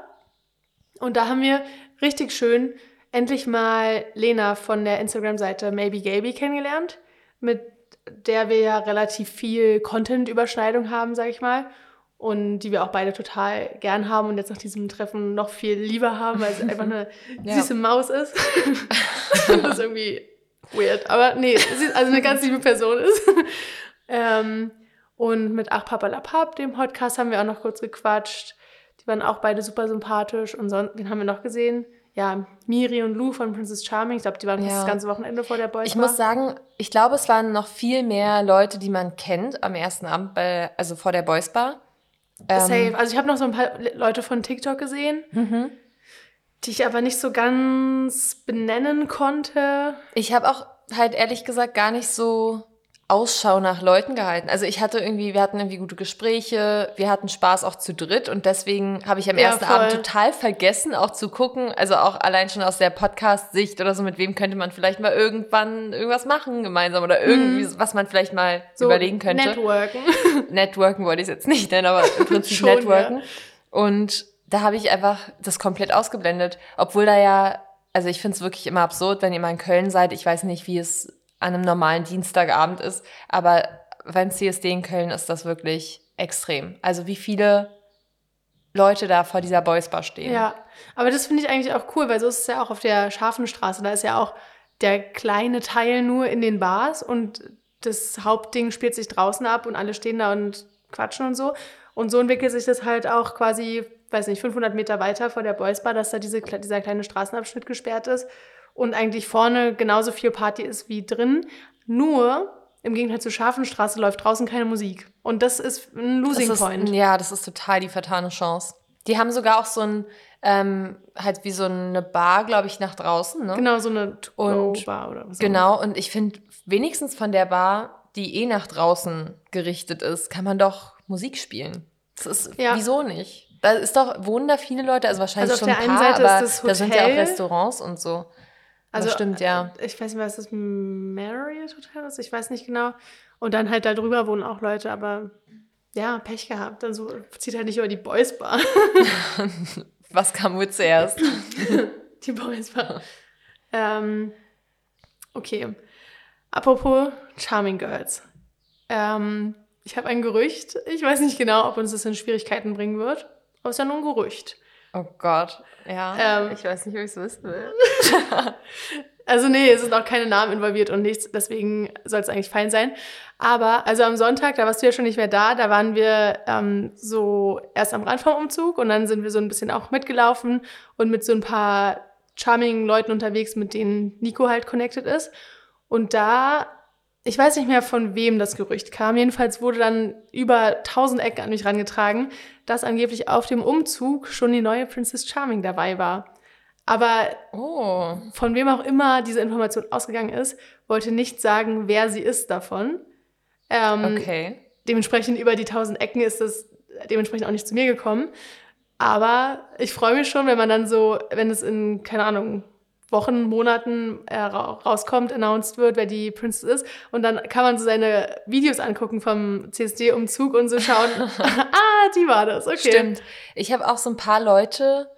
Und da haben wir richtig schön endlich mal Lena von der Instagram-Seite Maybe Gaby kennengelernt, mit der wir ja relativ viel Content-Überschneidung haben, sag ich mal. Und die wir auch beide total gern haben und jetzt nach diesem Treffen noch viel lieber haben, weil sie einfach eine Ja. süße Maus ist. das ist irgendwie weird. Aber nee, sie ist also eine ganz liebe Person ist. ähm, Und mit Ach Papalapap, dem Podcast, haben wir auch noch kurz gequatscht. Die waren auch beide super sympathisch. Und sonst, wen haben wir noch gesehen? Ja, Miri und Lou von Princess Charming. Ich glaube, die waren Ja. das ganze Wochenende vor der Boys Ich muss sagen, ich glaube, es waren noch viel mehr Leute, die man kennt am ersten Abend, bei, also vor der Boys Bar. Ähm, Safe. Also ich habe noch so ein paar Le- Leute von TikTok gesehen, mhm. die ich aber nicht so ganz benennen konnte. Ich habe auch halt ehrlich gesagt gar nicht so Ausschau nach Leuten gehalten. Also ich hatte irgendwie, wir hatten irgendwie gute Gespräche, wir hatten Spaß auch zu dritt und deswegen habe ich am Ja, ersten voll. Abend total vergessen, auch zu gucken, also auch allein schon aus der Podcast-Sicht oder so, mit wem könnte man vielleicht mal irgendwann irgendwas machen gemeinsam oder irgendwie, was man vielleicht mal Mhm. So überlegen könnte. Networken. Networken wollte ich es jetzt nicht nennen, aber im Prinzip Schon, Networken. Und da habe ich einfach das komplett ausgeblendet. Obwohl da ja, also ich finde es wirklich immer absurd, wenn ihr mal in Köln seid. Ich weiß nicht, wie es an einem normalen Dienstagabend ist, aber beim CSD in Köln ist das wirklich extrem. Also wie viele Leute da vor dieser Boys Bar stehen. Ja, aber das finde ich eigentlich auch cool, weil so ist es ja auch auf der Scharfenstraße. Da ist ja auch der kleine Teil nur in den Bars und das Hauptding spielt sich draußen ab und alle stehen da und quatschen und so. Und so entwickelt sich das halt auch quasi, weiß nicht, 500 Meter weiter vor der Boys Bar, dass da diese, dieser kleine Straßenabschnitt gesperrt ist und eigentlich vorne genauso viel Party ist wie drin. Nur im Gegenteil zur Scharfenstraße läuft draußen keine Musik. Und das ist ein Losing ist, Point. Ja, das ist total die vertane Chance. Die haben sogar auch so ein, ähm, halt wie so eine Bar, glaube ich, nach draußen, ne? Genau, so eine Und- Bar oder was auch Genau, und ich finde, wenigstens von der Bar, die eh nach draußen gerichtet ist, kann man doch Musik spielen. Das ist, Ja. wieso nicht? Da ist doch, wohnen da viele Leute, also wahrscheinlich Also schon der ein einen paar, aber da sind ja auch. Restaurants und so. Also, stimmt, ja. äh, Ich weiß nicht, was das Marriott Hotel ist. Ich weiß nicht genau. Und dann halt da drüber wohnen auch Leute, aber ja, Pech gehabt. Dann so zieht halt nicht über die Boys Bar. Was kam wohl zuerst? die Boys Bar. ähm, okay. Apropos Charming Girls. Ähm, ich habe ein Gerücht. Ich weiß nicht genau, ob uns das in Schwierigkeiten bringen wird. Aber es ist ja nur ein Gerücht. Oh Gott, ja. Ähm, ich weiß nicht, ob ich es wissen will. Also nee, es sind auch keine Namen involviert und nichts, deswegen soll es eigentlich fein sein. Aber also am Sonntag, da warst du ja schon nicht mehr da, da waren wir ähm, so erst am Rand vom Umzug und dann sind wir so ein bisschen auch mitgelaufen und mit so ein paar charming Leuten unterwegs, mit denen Nico halt connected ist. Und da, ich weiß nicht mehr von wem das Gerücht kam, jedenfalls wurde dann über tausend Ecken an mich rangetragen, dass angeblich auf dem Umzug schon die neue Princess Charming dabei war. Aber Oh. von wem auch immer diese Information ausgegangen ist, wollte nicht sagen, wer sie ist davon. Ähm, Okay. Dementsprechend über die tausend Ecken ist es dementsprechend auch nicht zu mir gekommen. Aber ich freue mich schon, wenn man dann so, wenn es in, keine Ahnung, Wochen, Monaten äh, ra- rauskommt, announced wird, wer die Princess ist. Und dann kann man so seine Videos angucken vom CSD-Umzug und so schauen, ah, die war das, okay. Stimmt. Ich habe auch so ein paar Leute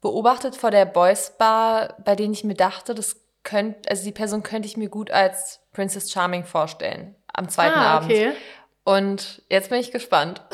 beobachtet vor der Boys Bar, bei denen ich mir dachte, das könnte, also die Person könnte ich mir gut als Princess Charming vorstellen am zweiten ah, Abend. okay. Und jetzt bin ich gespannt.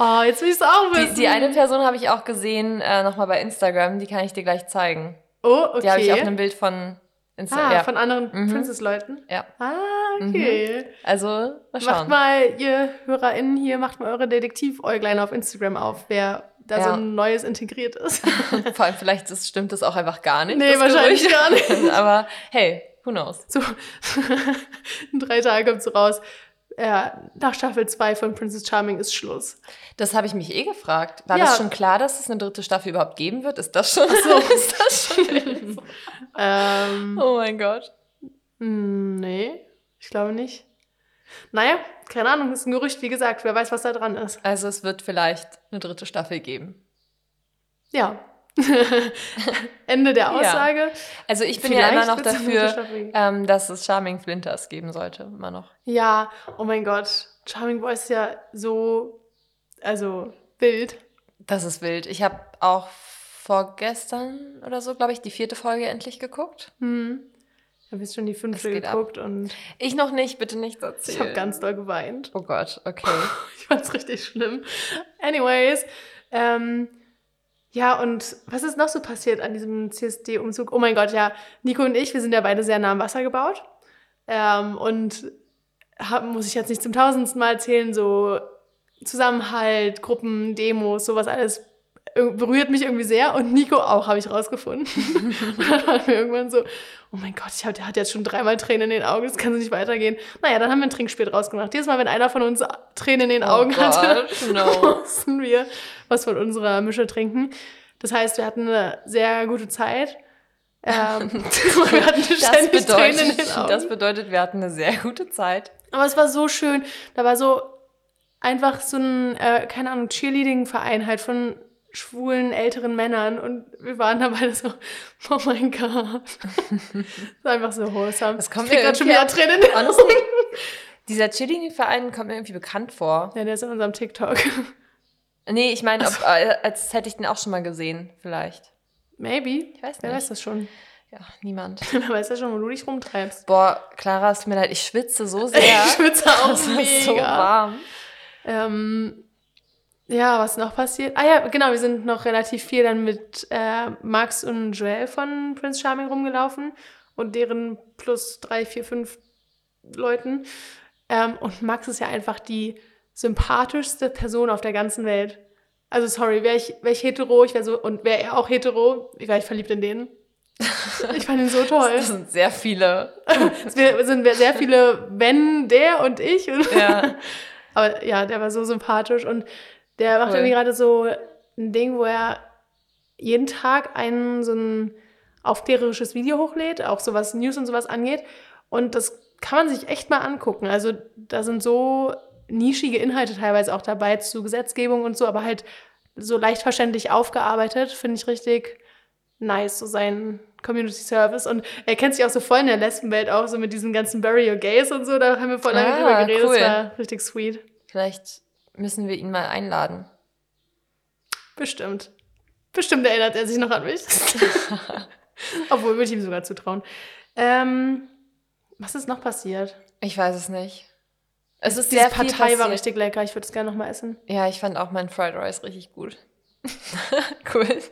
Oh, jetzt will ich es auch Die, wissen. die eine Person habe ich auch gesehen, äh, nochmal bei Instagram, die kann ich dir gleich zeigen. Oh, okay. Die habe ich auf einem Bild von Instagram. Ah, ja. von anderen Mhm. Princess-Leuten? ja. Ah, okay. Also, mal Macht schauen. mal, ihr HörerInnen hier, macht mal eure Detektiv-Äuglein auf Instagram auf, wer da so Ja. ein neues integriert ist. Vor allem, vielleicht ist, stimmt das auch einfach gar nicht. Nee, wahrscheinlich Gerücht. gar nicht. Aber hey, who knows? So, in drei Tagen kommt so raus, ja, nach Staffel 2 von Princess Charming ist Schluss. Das habe ich mich eh gefragt. War Ja. das schon klar, dass es eine dritte Staffel überhaupt geben wird? Ist das schon so? ist das schon Ähm, oh mein Gott. hm, nee, ich glaube nicht. Naja, keine Ahnung, ist ein Gerücht, wie gesagt, wer weiß, was da dran ist. Also es wird vielleicht eine dritte Staffel geben. Ja. Ende der Ja. Aussage. Also ich bin ja immer noch dafür, ähm, dass es Charming Flinters geben sollte. Immer noch. Ja, oh mein Gott. Charming Boy ist ja so, also wild. Das ist wild. Ich habe auch vorgestern oder so, glaube ich, die vierte Folge endlich geguckt. Hm. Ich habe jetzt schon die fünfte Es geht ab. geguckt und Ich noch nicht, bitte nicht erzählen. ich habe ganz doll geweint. Oh Gott, okay. Ich fand's richtig schlimm. Anyways, ähm, ja, und was ist noch so passiert an diesem CSD-Umzug? Oh mein Gott, ja, Nico und ich, wir sind ja beide sehr nah am Wasser gebaut. Ähm, und hab, muss ich jetzt nicht zum tausendsten Mal erzählen, so Zusammenhalt, Gruppen, Demos, sowas alles berührt mich irgendwie sehr und Nico auch, habe ich rausgefunden. und dann waren wir irgendwann so, oh mein Gott, ich hab, der hat jetzt schon dreimal Tränen in den Augen, das kann so nicht weitergehen. Naja, dann haben wir ein Trinkspiel draus gemacht. Jedes Mal, wenn einer von uns Tränen in den oh Augen oh hatte, no. mussten wir was von unserer Mische trinken. Das heißt, wir hatten eine sehr gute Zeit. Ähm, wir hatten das, bedeutet, das bedeutet, wir hatten eine sehr gute Zeit. Aber es war so schön. Da war so einfach so ein, äh, keine Ahnung, Cheerleading-Verein halt von schwulen älteren Männern und wir waren dabei so, oh mein Gott. das war einfach so wholesome. Das kommt mir gerade schon wieder Tränen in honestly, Dieser Cheerleading-Verein kommt mir irgendwie bekannt vor. Ja, der ist in unserem TikTok. Nee, ich meine, äh, als hätte ich den auch schon mal gesehen, vielleicht. Maybe. Ich weiß nicht. Wer weiß das schon? Ja, niemand. Wer weiß ja schon, wo du dich rumtreibst. Boah, Clara, es tut mir leid, ich schwitze so sehr. ich schwitze auch es mega. ist so warm. Ähm, ja, was noch passiert? Ah ja, genau, wir sind noch relativ viel dann mit äh, Max und Joel von Prince Charming rumgelaufen und deren plus drei, vier, fünf Leuten. Ähm, und Max ist ja einfach die sympathischste Person auf der ganzen Welt. Also sorry, wäre ich, wär ich hetero, ich wäre so, und wäre er auch hetero, wäre ich verliebt in den. Ich fand ihn so toll. Das sind sehr viele. Es sind sehr viele, wenn der und ich. Ja. Aber ja, der war so sympathisch und der macht cool. irgendwie gerade so ein Ding, wo er jeden Tag ein so ein aufklärerisches Video hochlädt, auch so was News und sowas angeht. Und das kann man sich echt mal angucken. Also da sind so nischige Inhalte teilweise auch dabei zu Gesetzgebung und so, aber halt so leicht verständlich aufgearbeitet, finde ich richtig nice, so sein Community Service. Und er kennt sich auch so voll in der Lesbenwelt auch, so mit diesen ganzen Burial Gays und so, da haben wir voll lange ah, drüber geredet. Cool. Das war richtig sweet. Vielleicht müssen wir ihn mal einladen. Bestimmt. Bestimmt erinnert er sich noch an mich. Obwohl, würde ich ihm sogar zutrauen. Ähm, was ist noch passiert? Ich weiß es nicht. Es ist Diese sehr Partei war richtig lecker. Ich würde es gerne noch mal essen. Ja, ich fand auch mein Fried Rice richtig gut. cool.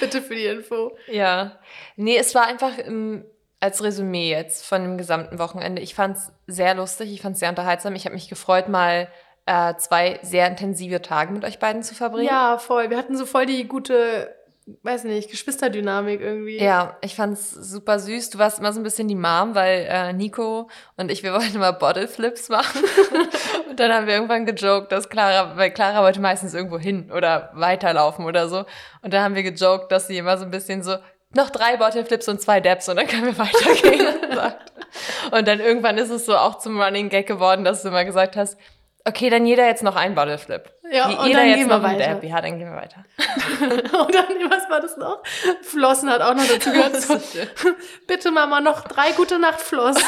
Bitte für die Info. Ja. Nee, es war einfach im, als Resümee jetzt von dem gesamten Wochenende. Ich fand es sehr lustig, ich fand es sehr unterhaltsam. Ich habe mich gefreut, mal äh, zwei sehr intensive Tage mit euch beiden zu verbringen. Ja, voll. Wir hatten so voll die gute, weiß nicht, Geschwisterdynamik irgendwie. Ja, ich fand's super süß. Du warst immer so ein bisschen die Mom, weil äh, Nico und ich, wir wollten immer Bottle Flips machen. und dann haben wir irgendwann gejoked, dass Clara, weil Clara wollte meistens irgendwo hin oder weiterlaufen oder so. Und dann haben wir gejoked, dass sie immer so ein bisschen so, noch drei Bottle Flips und zwei Dabs und dann können wir weitergehen. und dann irgendwann ist es so auch zum Running Gag geworden, dass du immer gesagt hast, Okay, dann jeder jetzt noch ein Bottleflip. Ja, und jeder dann jetzt gehen noch wir weiter. Dab. Ja, dann gehen wir weiter. und dann, was war das noch? Flossen hat auch noch dazu gehört. So, bitte Mama, noch drei gute Nachtflossen.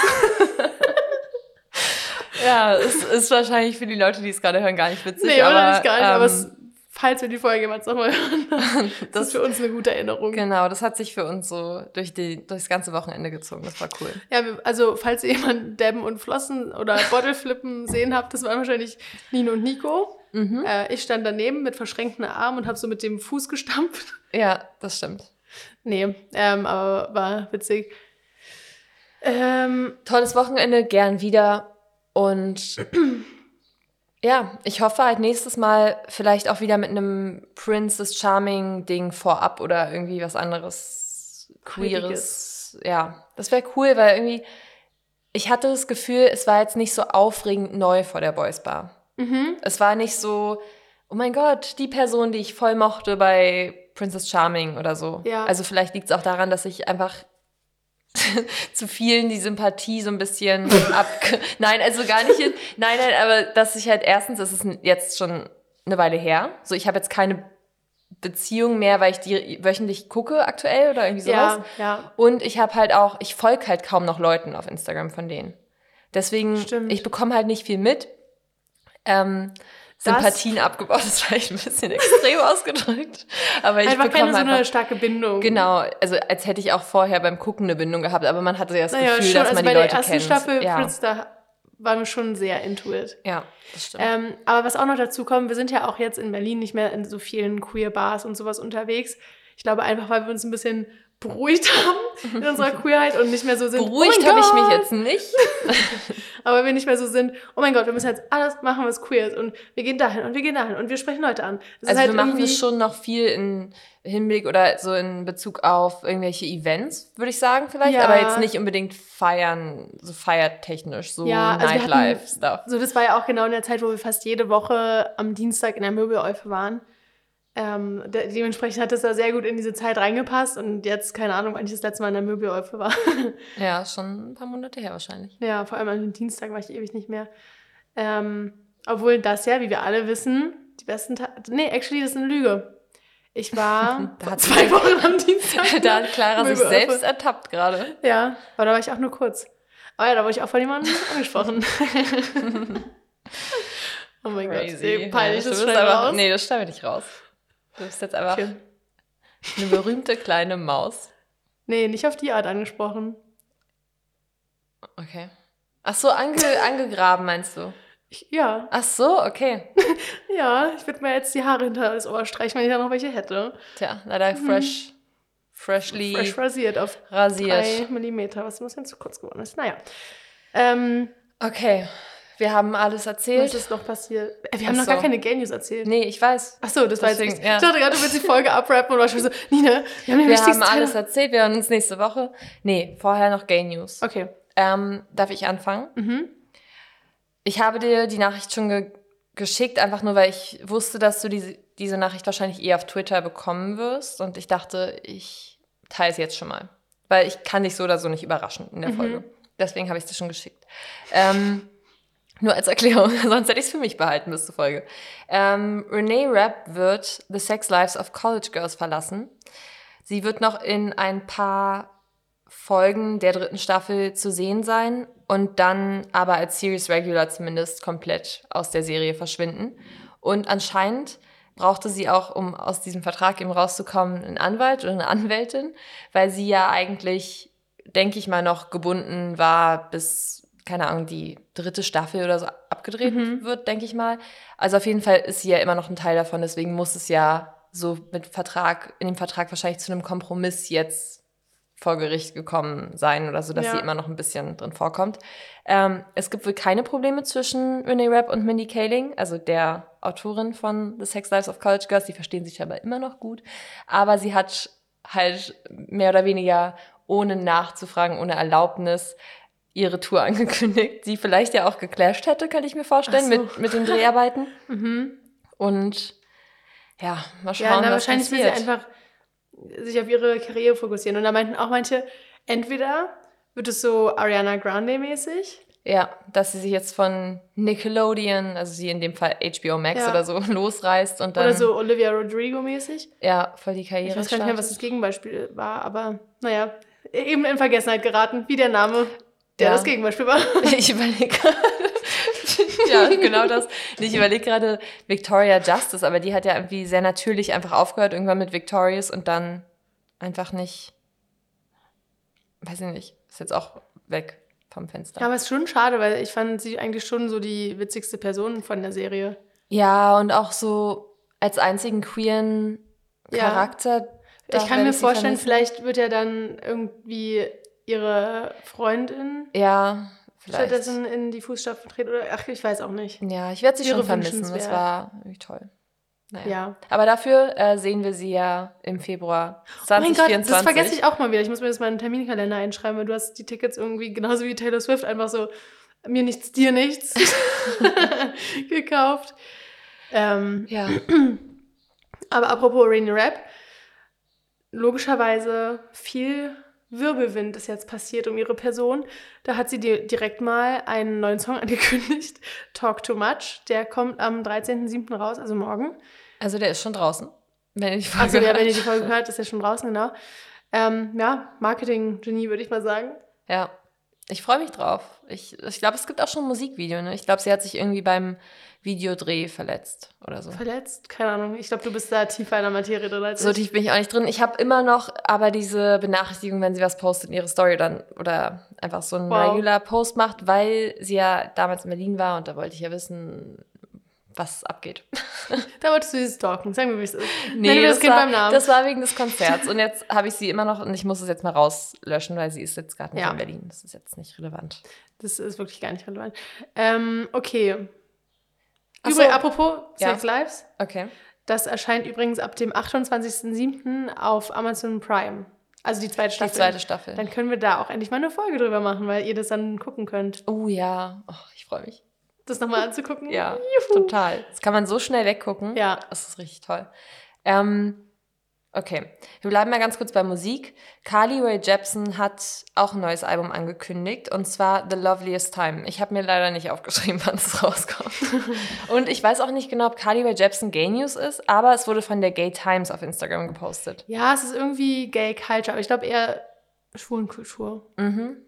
ja, es ist wahrscheinlich für die Leute, die es gerade hören, gar nicht witzig. Nee, aber, nicht gar nicht, ähm, aber es falls wir die Folge jemals nochmal hören. Das, das, ist für uns eine gute Erinnerung. Genau, das hat sich für uns so durch, die, durch das ganze Wochenende gezogen. Das war cool. Ja, also falls ihr jemanden Debben und Flossen oder Bottleflippen sehen habt, das waren wahrscheinlich Nino und Nico. Mhm. Äh, ich stand daneben mit verschränkten Armen und habe so mit dem Fuß gestampft. Ja, das stimmt. Nee, ähm, aber war witzig. Ähm, Tolles Wochenende, gern wieder. Und ja, ich hoffe halt nächstes Mal vielleicht auch wieder mit einem Princess Charming Ding vorab oder irgendwie was anderes queeres. Ja, das wäre cool, weil irgendwie ich hatte das Gefühl, es war jetzt nicht so aufregend neu vor der Boys Bar. Mhm. Es war nicht so, oh mein Gott, die Person, die ich voll mochte bei Princess Charming oder so. Ja. Also vielleicht liegt es auch daran, dass ich einfach zu vielen die Sympathie so ein bisschen ab. Nein, also gar nicht. In, nein, nein, aber dass ich halt erstens, es ist jetzt schon eine Weile her. So, ich habe jetzt keine Beziehung mehr, weil ich die wöchentlich gucke aktuell oder irgendwie sowas. Ja, ja. Und ich habe halt auch, ich folge halt kaum noch Leuten auf Instagram von denen. Deswegen, Stimmt. ich bekomme halt nicht viel mit. Ähm, Sympathien abgebaut. Das war vielleicht ein bisschen extrem ausgedrückt. Aber ich einfach keine so eine starke Bindung. Genau, also als hätte ich auch vorher beim Gucken eine Bindung gehabt, aber man hatte ja das naja, Gefühl, schon, dass also man also die Leute kennt. Bei der ersten Staffel ja. Prince, da waren wir schon sehr into it. Ja, das stimmt. Ähm, aber was auch noch dazu kommt, wir sind ja auch jetzt in Berlin nicht mehr in so vielen queer Bars und sowas unterwegs. Ich glaube einfach, weil wir uns ein bisschen beruhigt haben in unserer Queerheit und nicht mehr so sind. Beruhigt oh habe ich mich jetzt nicht. Aber wir nicht mehr so sind, oh mein Gott, wir müssen jetzt alles machen, was queer ist. Und wir gehen dahin und wir gehen dahin und wir sprechen Leute an. Es Also halt wir machen das schon noch viel in Hinblick oder so in Bezug auf irgendwelche Events, würde ich sagen vielleicht. Ja. Aber jetzt nicht unbedingt feiern, so feiertechnisch, so Ja, also Nightlife-Stuff. So, das war ja auch genau in der Zeit, wo wir fast jede Woche am Dienstag in der Möbeleufe waren. Ähm, de dementsprechend hat das da sehr gut in diese Zeit reingepasst und jetzt, keine Ahnung, wann ich das letzte Mal in der Möbeleufe war. Ja, schon ein paar Monate her wahrscheinlich. ja, vor allem an dem Dienstag war ich ewig nicht mehr. Ähm, obwohl das ja, wie wir alle wissen, die besten Tage. Nee, actually, das ist eine Lüge. Ich war Da hat zwei Wochen am Dienstag. Da hat Clara sich selbst ertappt gerade. Ja, aber da war ich auch nur kurz. Aber ja, da wurde ich auch von jemandem angesprochen. oh mein Gott, ey, peinlich, Ja, das bist schnell einfach, raus. Nee, das schneiden wir nicht raus. Du bist jetzt einfach Okay. eine berühmte kleine Maus. Nee, nicht auf die Art angesprochen. Okay. Ach so, ange, angegraben meinst du? Ich, ja, Ach so, okay. ja, ich würde mir jetzt die Haare hinter das Ohr streichen, wenn ich da noch welche hätte. Tja, leider fresh, freshly Mhm. Fresh rasiert auf rasiert. 3 Millimeter, was ein bisschen zu kurz geworden ist. Naja. Ähm, Okay, wir haben alles was erzählt. ist noch passiert? Äh, wir haben noch so. gar keine Gay News erzählt. Nee, ich weiß. Ach so, das war jetzt nicht. ja. Ich dachte gerade, du willst die Folge abrappen und war schon so, Nina, wir haben Wir haben alles erzählt. Wir hören uns nächste Woche. Nee, vorher noch Gay News. Okay. Ähm, darf ich anfangen? Mhm. Ich habe dir die Nachricht schon ge geschickt, einfach nur, weil ich wusste, dass du diese, diese Nachricht wahrscheinlich eher auf Twitter bekommen wirst. Und ich dachte, ich teile es jetzt schon mal. Weil ich kann dich so oder so nicht überraschen in der Mhm. Folge. Deswegen habe ich es dir schon geschickt. Ähm, nur als Erklärung, sonst hätte ich es für mich behalten bis zur Folge. Ähm, Renee Rapp wird The Sex Lives of College Girls verlassen. Sie wird noch in ein paar Folgen der dritten Staffel zu sehen sein und dann aber als Series Regular zumindest komplett aus der Serie verschwinden. Und anscheinend brauchte sie auch, um aus diesem Vertrag eben rauszukommen, einen Anwalt oder eine Anwältin, weil sie ja eigentlich, denke ich mal, noch gebunden war, bis, keine Ahnung, die dritte Staffel oder so abgedreht wird, denke ich mal. Also auf jeden Fall ist sie ja immer noch ein Teil davon, deswegen muss es ja so mit Vertrag, in dem Vertrag wahrscheinlich zu einem Kompromiss jetzt vor Gericht gekommen sein oder so, dass Ja. sie immer noch ein bisschen drin vorkommt. Ähm, es gibt wohl keine Probleme zwischen Renee Rapp und Mindy Kaling, also der Autorin von The Sex Lives of College Girls. Die verstehen sich aber immer noch gut. Aber sie hat halt mehr oder weniger ohne nachzufragen, ohne Erlaubnis ihre Tour angekündigt, die vielleicht ja auch geclasht hätte, kann ich mir vorstellen, so. mit, mit den Dreharbeiten. Mhm. Und ja, mal schauen, Ja, na, was wahrscheinlich will sie passiert. einfach sich auf ihre Karriere fokussieren. Und da meinten auch manche, entweder wird es so Ariana Grande-mäßig. Ja, dass sie sich jetzt von Nickelodeon, also sie in dem Fall HBO Max Ja. oder so, losreißt und dann Oder so Olivia Rodrigo-mäßig. ja, voll die Karriere Ich weiß gar nicht mehr, was das. Gegenbeispiel war, aber naja, eben in Vergessenheit geraten, wie der Name, der Ja. das Gegenbeispiel war. Ich überlege gerade. ja, genau das. Ich überlege gerade Victoria Justice, aber die hat ja irgendwie sehr natürlich einfach aufgehört, irgendwann mit Victorious und dann einfach nicht. Weiß ich nicht. Ist jetzt auch weg vom Fenster. Ja, aber es ist schon schade, weil ich fand sie eigentlich schon so die witzigste Person von der Serie. Ja, und auch so als einzigen queeren Ja. Charakter. da ich kann mir vorstellen, vielleicht wird ja dann irgendwie ihre Freundin Ja, vielleicht. stattdessen in die Fußstapfen treten oder ach, ich weiß auch nicht. Ja, ich werde sie Wäre schon vermissen. Das war irgendwie toll. Naja. Ja. Aber dafür äh, sehen wir sie ja im Februar Oh mein 2024. Gott, das vergesse ich auch mal wieder. Ich muss mir das mal in den Terminkalender einschreiben, weil du hast die Tickets irgendwie genauso wie Taylor Swift einfach so mir nichts, dir nichts gekauft. Ähm, Ja, aber apropos Rainy Rap, logischerweise viel Wirbelwind ist jetzt passiert um ihre Person. Da hat sie di direkt mal einen neuen Song angekündigt, Talk Too Much. Der kommt am 13.07. raus, also morgen. also der ist schon draußen. Wenn ihr die Folge ja, hört. wenn ihr die Folge hört, ist er schon draußen, genau. Ähm, ja, Marketing-Genie, würde ich mal sagen. Ja, ich freue mich drauf. Ich, ich glaube, es gibt auch schon ein Musikvideo. Ne? Ich glaube, sie hat sich irgendwie beim Videodreh verletzt oder so. Verletzt? Keine Ahnung. Ich glaube, du bist da tiefer in der Materie drin als So tief bin ich auch nicht drin. Ich habe immer noch aber diese Benachrichtigung, wenn sie was postet in ihre Story dann oder einfach so einen Wow. Regular Post macht, weil sie ja damals in Berlin war und da wollte ich ja wissen, was abgeht. Da wolltest du sie stalken. Sag mir, wie es ist. Nee, das, das, Kind war, beim Namen. das war wegen des Konzerts. Und jetzt habe ich sie immer noch und ich muss es jetzt mal rauslöschen, weil sie ist jetzt gerade nicht Ja. in Berlin. Das ist jetzt nicht relevant. Das ist wirklich gar nicht relevant. Ähm, okay. Ach so. Übrigens, apropos Ja. Sex Lives. Okay. Das erscheint übrigens ab dem 28.07. auf Amazon Prime. Also die zweite Die Staffel. zweite Staffel. Dann können wir da auch endlich mal eine Folge drüber machen, weil ihr das dann gucken könnt. oh ja, oh, ich freue mich. Das nochmal anzugucken. Ja, Juhu. total. Das kann man so schnell weggucken. Ja. Das ist richtig toll. Ähm, okay, wir bleiben mal ganz kurz bei Musik. Carly Rae Jepsen hat auch ein neues Album angekündigt und zwar The Loveliest Time. Ich habe mir leider nicht aufgeschrieben, wann es rauskommt. und ich weiß auch nicht genau, ob Carly Rae Jepsen Gay News ist, aber es wurde von der Gay Times auf Instagram gepostet. Ja, es ist irgendwie Gay Culture, aber ich glaube eher Schwulenkultur. Mhm.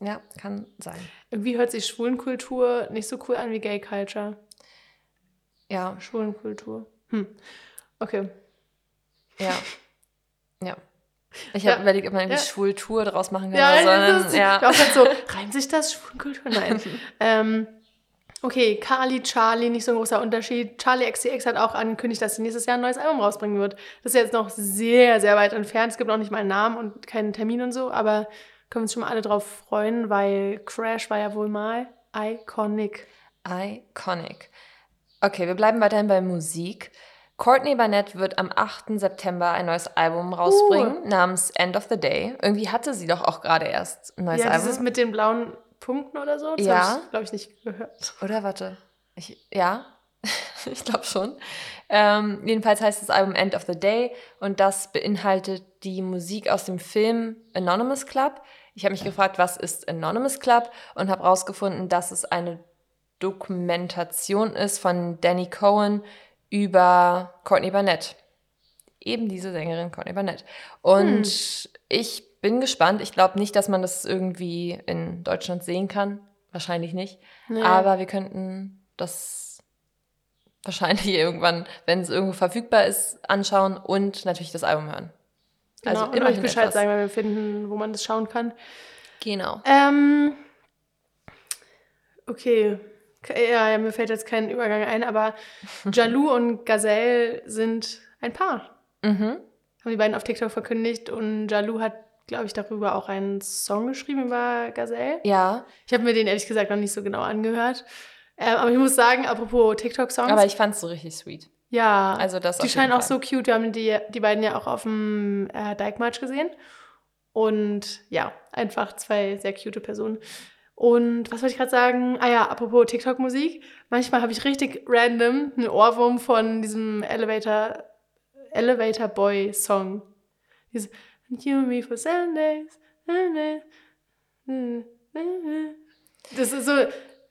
Ja, kann sein. Irgendwie hört sich Schwulenkultur nicht so cool an wie Gay Culture. Ja, Schwulenkultur. Hm. Okay. ja. Ja. Ich Ja. habe überlegt, ob man irgendwie Ja. Schwultour draus machen kann. Ja, oder so, das ist, ja. ich auch so, reimt sich das Schwulenkultur? Nein. ähm, okay, Carly, Charlie, nicht so ein großer Unterschied. Charlie XCX hat auch angekündigt, dass sie nächstes Jahr ein neues Album rausbringen wird. Das ist jetzt noch sehr, sehr weit entfernt. Es gibt noch nicht mal einen Namen und keinen Termin und so, aber können wir uns schon mal alle drauf freuen, weil Crash war ja wohl mal iconic. Iconic. Okay, wir bleiben weiterhin bei Musik. Courtney Barnett wird am 8. September ein neues Album rausbringen namens End of the Day. Irgendwie hatte sie doch auch gerade erst ein neues ja, Album. dieses mit den blauen Punkten oder so, das Ja. habe ich, glaube ich, nicht gehört. Oder warte. Ich, ja, ich glaube schon. Ähm, jedenfalls heißt das Album End of the Day und das beinhaltet die Musik aus dem Film Anonymous Club. Ich habe mich gefragt, was ist Anonymous Club und habe herausgefunden, dass es eine Dokumentation ist von Danny Cohen über Courtney Barnett. Eben diese Sängerin Courtney Barnett. Und ich bin gespannt. Ich glaube nicht, dass man das irgendwie in Deutschland sehen kann. Wahrscheinlich nicht. Nee. Aber wir könnten das wahrscheinlich irgendwann, wenn es irgendwo verfügbar ist, anschauen und natürlich das Album hören. Genau, also und euch Bescheid etwas. sagen, wenn wir finden, wo man das schauen kann. Genau. Ähm, okay. Ja, ja, mir fällt jetzt kein Übergang ein, aber Jalou und Gazelle sind ein Paar. Mhm. Haben die beiden auf TikTok verkündigt und Jalou hat, glaube ich, darüber auch einen Song geschrieben über Gazelle. Ja, Ich habe mir den ehrlich gesagt noch nicht so genau angehört. Ähm, aber ich muss sagen, apropos TikTok-Songs. aber ich fand es so richtig sweet. Ja, Also das die scheinen auch so cute. Wir haben die, die beiden ja auch auf dem äh, Dike-March gesehen. Und ja, einfach zwei sehr cute Personen. Und was wollte ich gerade sagen? Ah ja, apropos TikTok-Musik. Manchmal habe ich richtig random einen Ohrwurm von diesem Elevator, Elevator Boy Song. Dieses And you and me for seven days. Das ist so.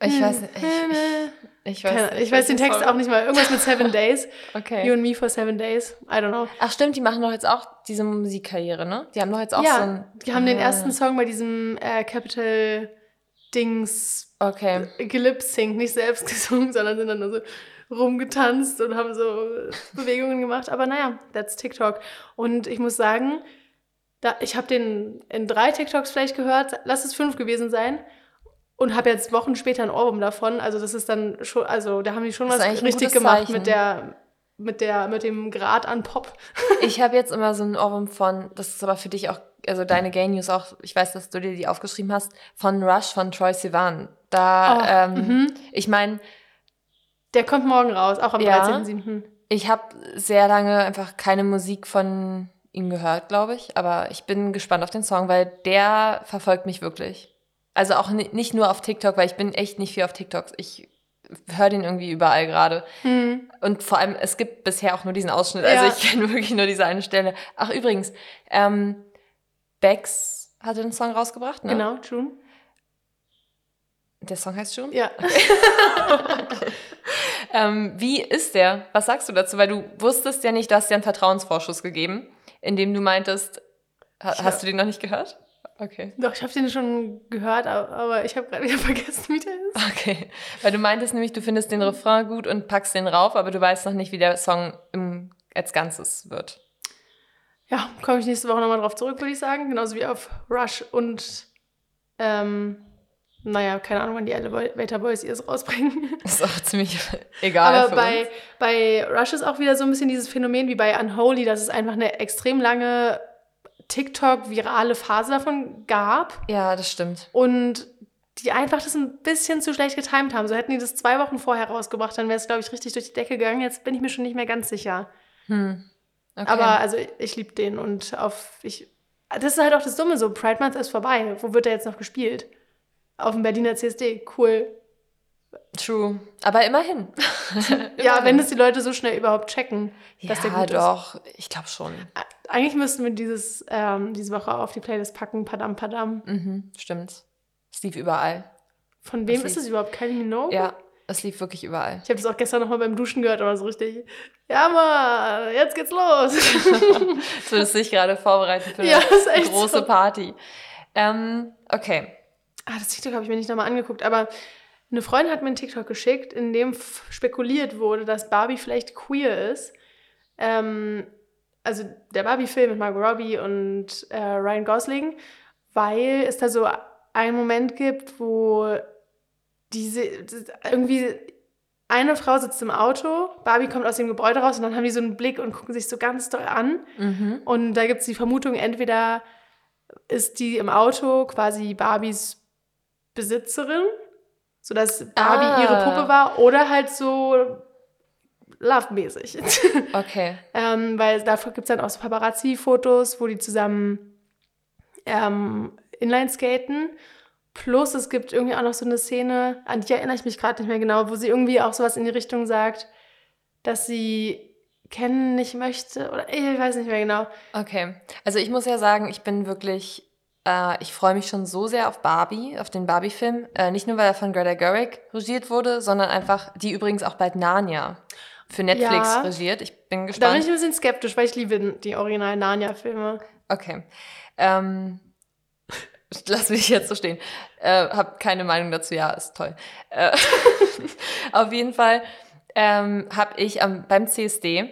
Ich weiß nicht, ich- Ich weiß, Keine, ich weiß den Text auch nicht mal. Irgendwas mit Seven Days. Okay. You and me for seven days. I don't know. Ach stimmt, die machen doch jetzt auch diese Musikkarriere, ne? Die haben doch jetzt auch so ja, ein... die haben den Ah, ersten Song bei diesem äh, Capital Dings Okay. gelip-sync, nicht selbst gesungen, sondern sind dann nur so rumgetanzt und haben so Bewegungen gemacht. Aber naja, that's TikTok. Und ich muss sagen, da, ich habe den in drei TikToks vielleicht gehört, lass es fünf gewesen sein. Und habe jetzt Wochen später ein Ohrwurm davon. Also das ist dann schon, also da haben die schon was ein richtig gemacht Zeichen. mit der, mit der, mit dem Grad an Pop. Ich habe jetzt immer so einen Ohrwurm von, das ist aber für dich auch, also deine Gay News auch, ich weiß, dass du dir die aufgeschrieben hast, von Rush von Troy Sivan. Da, Oh, ähm, mhm. ich meine, Der kommt morgen raus, auch am Ja. 13.07. ich habe sehr lange einfach keine Musik von ihm gehört, glaube ich, aber ich bin gespannt auf den Song, weil der verfolgt mich wirklich. Also auch ni- nicht nur auf TikTok, weil ich bin echt nicht viel auf TikToks. Ich höre den irgendwie überall gerade. Hm. Und vor allem, es gibt bisher auch nur diesen Ausschnitt. Also Ja. ich kenne wirklich nur diese eine Stelle. Ach, übrigens, ähm, Bex hatte einen Song rausgebracht, ne? Genau, June. Der Song heißt schon? Ja. Ähm, wie ist der? Was sagst du dazu? Weil du wusstest ja nicht, du hast ja einen Vertrauensvorschuss gegeben, indem du meintest, ha, hast du den noch nicht gehört? Okay. Doch, ich habe den schon gehört, aber ich habe gerade wieder vergessen, wie der ist. Okay. Weil du meintest nämlich, du findest den Refrain gut und packst den rauf, aber du weißt noch nicht, wie der Song im, als Ganzes wird. Ja, komme ich nächste Woche nochmal drauf zurück, würde ich sagen. Genauso wie auf Rush und ähm, naja, keine Ahnung, wann die Elevator Boys ihrs rausbringen. Ist auch ziemlich egal. Aber bei, bei Rush ist auch wieder so ein bisschen dieses Phänomen wie bei Unholy, dass es einfach eine extrem lange TikTok-virale Phase davon gab. Ja, das stimmt. Und die einfach das ein bisschen zu schlecht getimt haben. So hätten die das zwei Wochen vorher rausgebracht, dann wäre es, glaube ich, richtig durch die Decke gegangen. Jetzt bin ich mir schon nicht mehr ganz sicher. Hm. Okay. Aber also ich, ich liebe den und auf ich. Das ist halt auch das Dumme so. Pride Month ist vorbei. Wo wird er jetzt noch gespielt? Auf dem Berliner CSD. Cool. True. Aber immerhin. ja, wenn es die Leute so schnell überhaupt checken, dass ja, der gut doch. Ich glaube schon. Eigentlich müssten wir dieses, ähm, diese Woche auf die Playlist packen. Padam, padam. Mhm, stimmt. Es lief überall. Von wem Das ist es überhaupt? Kylie Minogue? Ja, es lief wirklich überall. Ich habe das auch gestern nochmal beim Duschen gehört, aber so richtig. Ja, Mann, jetzt geht's los. Jetzt würdest du dich gerade vorbereiten für Ja, eine ist echt große so. Party. Ähm, okay. Ah, das TikTok habe ich mir nicht nochmal angeguckt, aber eine Freundin hat mir einen TikTok geschickt, in dem spekuliert wurde, dass Barbie vielleicht queer ist. Ähm, also der Barbie-Film mit Margot Robbie und äh, Ryan Gosling, weil es da so einen Moment gibt, wo diese irgendwie eine Frau sitzt im Auto, Barbie kommt aus dem Gebäude raus und dann haben die so einen Blick und gucken sich so ganz doll an. Mhm. Und da gibt es die Vermutung, entweder ist die im Auto quasi Barbies Besitzerin, sodass Barbie Ah. ihre Puppe war, oder halt so love-mäßig. Okay. ähm, weil dafür gibt es dann auch so Paparazzi-Fotos, wo die zusammen ähm, Inline skaten. Plus es gibt irgendwie auch noch so eine Szene, an die erinnere ich mich gerade nicht mehr genau, wo sie irgendwie auch sowas in die Richtung sagt, dass sie kennen nicht möchte oder ich weiß nicht mehr genau. Okay. Also ich muss ja sagen, ich bin wirklich, äh, ich freue mich schon so sehr auf Barbie, auf den Barbie-Film. Äh, nicht nur, weil er von Greta Gerwig regiert wurde, sondern einfach, die übrigens auch bald Narnia für Netflix Ja. regiert. Ich bin Da bin gespannt. ich ein bisschen skeptisch, weil ich liebe die originalen Narnia-Filme. Okay. Ähm, lass mich jetzt so stehen. Äh, hab keine Meinung dazu. Ja, ist toll. Äh, auf jeden Fall ähm, habe ich am, beim CSD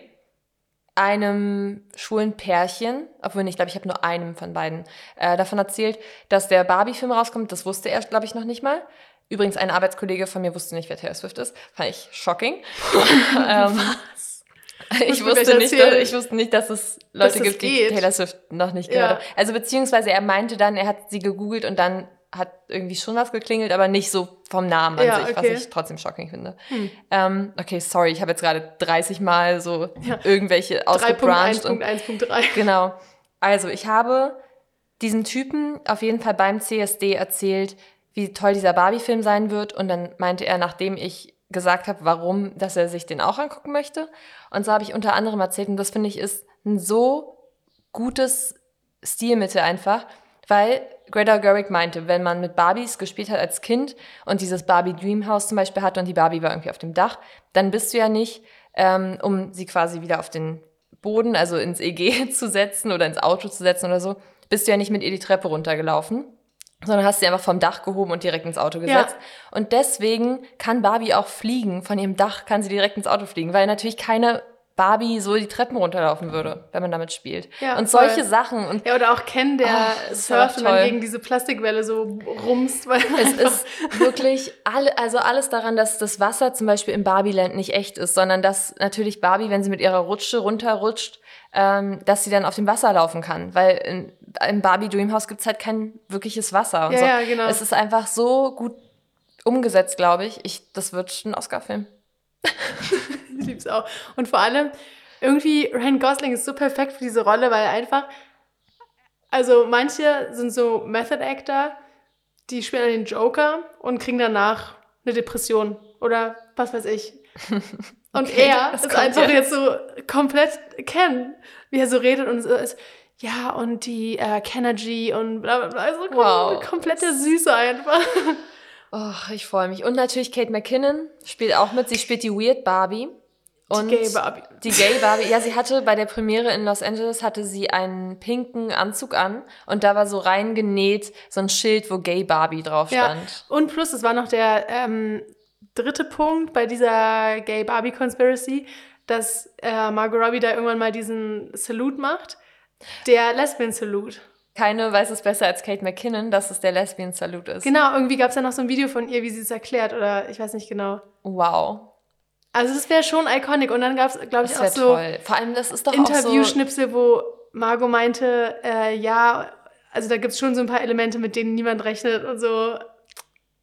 einem schwulen Pärchen, obwohl nicht, ich glaube, ich habe nur einem von beiden, äh, davon erzählt, dass der Barbie-Film rauskommt. Das wusste er, glaube ich, noch nicht mal. Übrigens, ein Arbeitskollege von mir wusste nicht, wer Taylor Swift ist. Fand ich shocking. ähm, ich, wusste nicht, dass, ich wusste nicht, dass es Leute das gibt, die. Taylor Swift noch nicht Ja. gehört haben. Also beziehungsweise er meinte dann, er hat sie gegoogelt und dann hat irgendwie schon was geklingelt, aber nicht so vom Namen an Ja, sich, okay. was ich trotzdem shocking finde. Hm. Ähm, okay, sorry, ich habe jetzt gerade 30 Mal so Ja. irgendwelche ausgebrancht und 3.1.1.3. Genau. Also, ich habe diesem Typen auf jeden Fall beim CSD erzählt, wie toll dieser Barbie-Film sein wird. Und dann meinte er, nachdem ich gesagt habe, warum, dass er sich den auch angucken möchte. Und so habe ich unter anderem erzählt, und das finde ich ist ein so gutes Stilmittel einfach, weil Greta Gerwig meinte, wenn man mit Barbies gespielt hat als Kind und dieses Barbie Dreamhouse zum Beispiel hatte und die Barbie war irgendwie auf dem Dach, dann bist du ja nicht, ähm, um sie quasi wieder auf den Boden, also ins EG zu setzen oder ins Auto zu setzen oder so, bist du ja nicht mit ihr die Treppe runtergelaufen, sondern hast sie einfach vom Dach gehoben und direkt ins Auto gesetzt. Und deswegen kann Barbie auch fliegen. Von ihrem Dach kann sie direkt ins Auto fliegen, weil natürlich keine Barbie so die Treppen runterlaufen würde, wenn man damit spielt. Ja, und voll. solche Sachen. Und Ja, oder auch Ken, der ist surft und dann gegen diese Plastikwelle so rumst. Weil es ist wirklich alle, also alles daran, dass das Wasser zum Beispiel im Barbieland nicht echt ist, sondern dass natürlich Barbie, wenn sie mit ihrer Rutsche runterrutscht, ähm, dass sie dann auf dem Wasser laufen kann. Weil in, im Barbie Dreamhouse gibt es halt kein wirkliches Wasser. Und Ja, so. ja, genau. Es ist einfach so gut umgesetzt, glaube ich. ich. Das wird ein Oscar-Film. Ich lieb's auch. Und vor allem, irgendwie, Ryan Gosling ist so perfekt für diese Rolle, weil einfach, also manche sind so Method Actor, die spielen den Joker und kriegen danach eine Depression oder was weiß ich. Und Okay, er ist einfach jetzt. jetzt so komplett Ken, wie er so redet und so ist. Ja, und die äh, Kenergy und bla bla bla. Also kom Wow. komplette Süße einfach. Oh, ich freue mich. Und natürlich Kate McKinnon spielt auch mit. Sie spielt die Weird Barbie. Und die Gay Barbie. Die Gay Barbie, ja, sie hatte bei der Premiere in Los Angeles hatte sie einen pinken Anzug an und da war so reingenäht so ein Schild, wo Gay Barbie drauf Ja, stand. und plus, das war noch der ähm, dritte Punkt bei dieser Gay Barbie Conspiracy, dass äh, Margot Robbie da irgendwann mal diesen Salute macht. Der Lesbian Salute. keine weiß es besser als Kate McKinnon, dass es der Lesbian Salute ist. Genau, irgendwie gab es ja noch so ein Video von ihr, wie sie es erklärt, oder ich weiß nicht genau. Wow. Also es wäre schon iconic. Und dann gab es, glaube ich, Das auch so toll. Vor allem, das ist doch so... Interviewschnipsel, wo Margot meinte, äh, ja, also da gibt es schon so ein paar Elemente, mit denen niemand rechnet und so.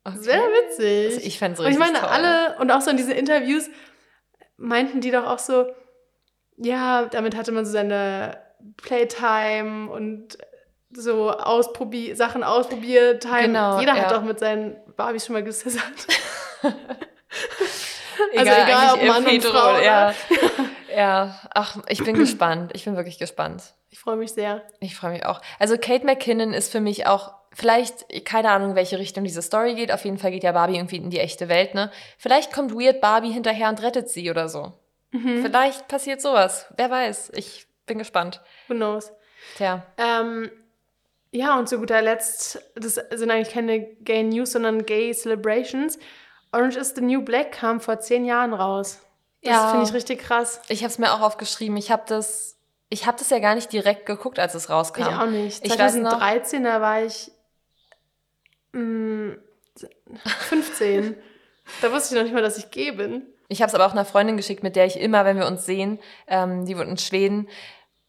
Okay. Sehr witzig. Also ich fände es Und richtig ich meine, toll. alle, und auch so in diesen Interviews meinten die doch auch so, ja, damit hatte man so seine Playtime und so ausprobier Sachen ausprobiert. Time. Genau, Jeder hat ja. doch mit seinen Barbies schon mal gesissert. Egal, also egal, ob eigentlich Mann und Frau, oder? Ja. ja, ach, ich bin gespannt. Ich bin wirklich gespannt. Ich freue mich sehr. Ich freue mich auch. Also Kate McKinnon ist für mich auch vielleicht keine Ahnung, in welche Richtung diese Story geht. Auf jeden Fall geht ja Barbie irgendwie in die echte Welt, ne? Vielleicht kommt Weird Barbie hinterher und rettet sie oder so. Mhm. Vielleicht passiert sowas. Wer weiß. Ich bin gespannt. Who knows? Tja. Ähm, ja, und zu guter Letzt, das sind eigentlich keine Gay News, sondern Gay Celebrations. Orange is the New Black kam vor zehn Jahren raus. Das Ja. finde ich richtig krass. Ich habe es mir auch aufgeschrieben. Ich habe das, ich habe das ja gar nicht direkt geguckt, als es rauskam. Ich auch nicht. Ich weiß noch- 2013, da war ich mh, 15. da wusste ich noch nicht mal, dass ich gay bin. Ich habe es aber auch einer Freundin geschickt, mit der ich immer, wenn wir uns sehen, ähm, die wohnt in Schweden,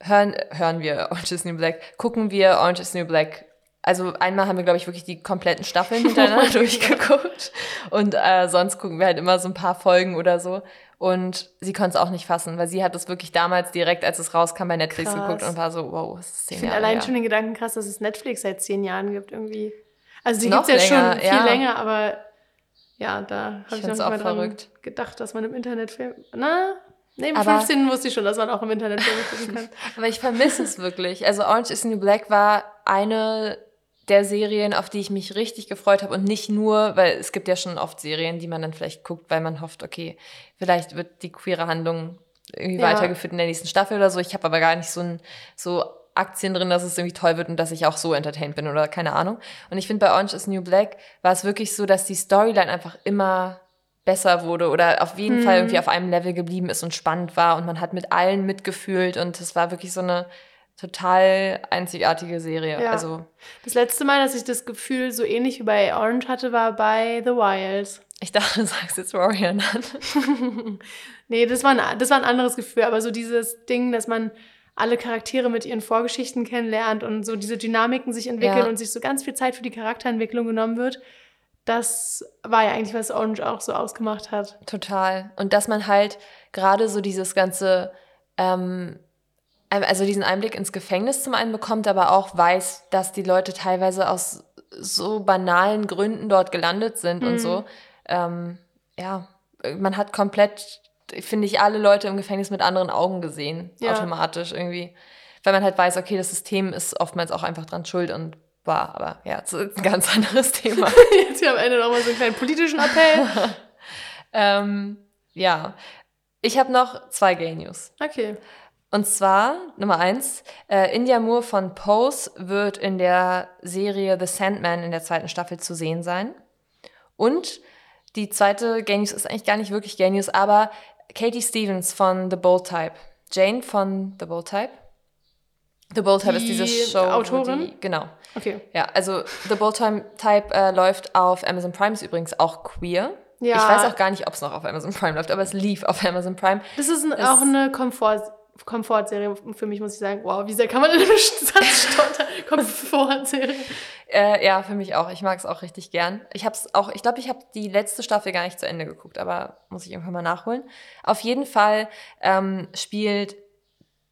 hören, hören wir Orange is New Black, gucken wir Orange is New Black. Also einmal haben wir, glaube ich, wirklich die kompletten Staffeln hintereinander durchgeguckt. Und äh, sonst gucken wir halt immer so ein paar Folgen oder so. Und sie konnte es auch nicht fassen, weil sie hat es wirklich damals direkt, als es rauskam, bei Netflix Krass. geguckt und war so, wow, es ist zehn Ich finde Jahre allein her. schon den Gedanken krass, dass es Netflix seit zehn Jahren gibt irgendwie. Also die Noch gibt es ja länger, schon viel ja. länger, aber ja, da habe ich, noch nicht auch mal dran verrückt. gedacht, dass man im Internet Film... Na, neben Aber- 15 wusste ich schon, dass man auch im Internet Filme gucken kann. Aber ich vermisse es wirklich. Also Orange is the New Black war eine der Serien, auf die ich mich richtig gefreut habe. Und nicht nur, weil es gibt ja schon oft Serien, die man dann vielleicht guckt, weil man hofft, okay, vielleicht wird die queere Handlung irgendwie Ja. weitergeführt in der nächsten Staffel oder so. Ich habe aber gar nicht so, ein, so Aktien drin, dass es irgendwie toll wird und dass ich auch so entertained bin oder keine Ahnung. Und ich finde, bei Orange is New Black war es wirklich so, dass die Storyline einfach immer besser wurde oder auf jeden Fall irgendwie auf einem Level geblieben ist und spannend war und man hat mit allen mitgefühlt und es war wirklich so eine total einzigartige Serie. Ja. Also Das letzte Mal, dass ich das Gefühl so ähnlich wie bei Orange hatte, war bei The Wilds. ich dachte, du sagst jetzt Warrior an. Nee, das war, ein, das war ein anderes Gefühl, aber so dieses Ding, dass man alle Charaktere mit ihren Vorgeschichten kennenlernt und so diese Dynamiken sich entwickeln Ja. und sich so ganz viel Zeit für die Charakterentwicklung genommen wird, das war ja eigentlich, was Orange auch so ausgemacht hat. Total. Und dass man halt gerade so dieses ganze, ähm, also diesen Einblick ins Gefängnis zum einen bekommt, aber auch weiß, dass die Leute teilweise aus so banalen Gründen dort gelandet sind und Mhm. so. Ähm, ja, man hat komplett, finde ich, alle Leute im Gefängnis mit anderen Augen gesehen, Ja. automatisch irgendwie. Weil man halt weiß, okay, das System ist oftmals auch einfach dran schuld und war, aber ja, das ist ein ganz anderes Thema. Jetzt hier am Ende nochmal so einen kleinen politischen Appell. ähm, ja, ich habe noch zwei Gay News. Okay. Und zwar, Nummer eins, äh, India Moore von Pose wird in der Serie The Sandman in der zweiten Staffel zu sehen sein. Und die zweite Gay News ist eigentlich gar nicht wirklich Gay News, aber Katie Stevens von The Bold Type. Jane von The Bold Type. The Bold Type ist Die diese Show. Autorin? Die, genau. Okay. Ja, also The Bold Type äh, läuft auf Amazon Prime, ist übrigens auch queer. Ja. Ich weiß auch gar nicht, ob es noch auf Amazon Prime läuft, aber es lief auf Amazon Prime. Das ist ein, Es- auch eine Komfort, Komfortserie für mich, muss ich sagen. Wow, wie sehr kann man in einem Satz stottern? Komfortserie. Äh, ja, für mich auch. Ich mag es auch richtig gern. Ich habe es auch, ich glaube, ich habe die letzte Staffel gar nicht zu Ende geguckt, aber muss ich irgendwann mal nachholen. Auf jeden Fall ähm, spielt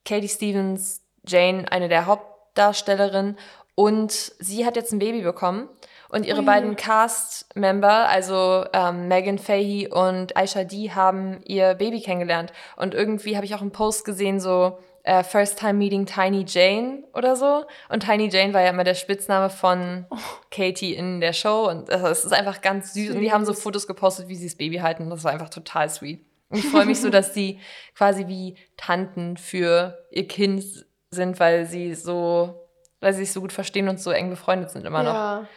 Katie Stevens Jane eine der Hauptdarstellerinnen und sie hat jetzt ein Baby bekommen und ihre Ui. beiden Cast-Member, also ähm, Megan Fahey und Aisha D, haben ihr Baby kennengelernt und irgendwie habe ich auch einen Post gesehen, so äh, First Time Meeting Tiny Jane oder so. Und Tiny Jane war ja immer der Spitzname von Katie in der Show. Und es ist einfach ganz süß. Und die haben so. Fotos gepostet, wie sie das Baby halten. Das war einfach total sweet. Und ich freue mich so, dass die quasi wie Tanten für ihr Kind sind, weil sie so, weil sie sich so gut verstehen und so eng befreundet sind immer noch.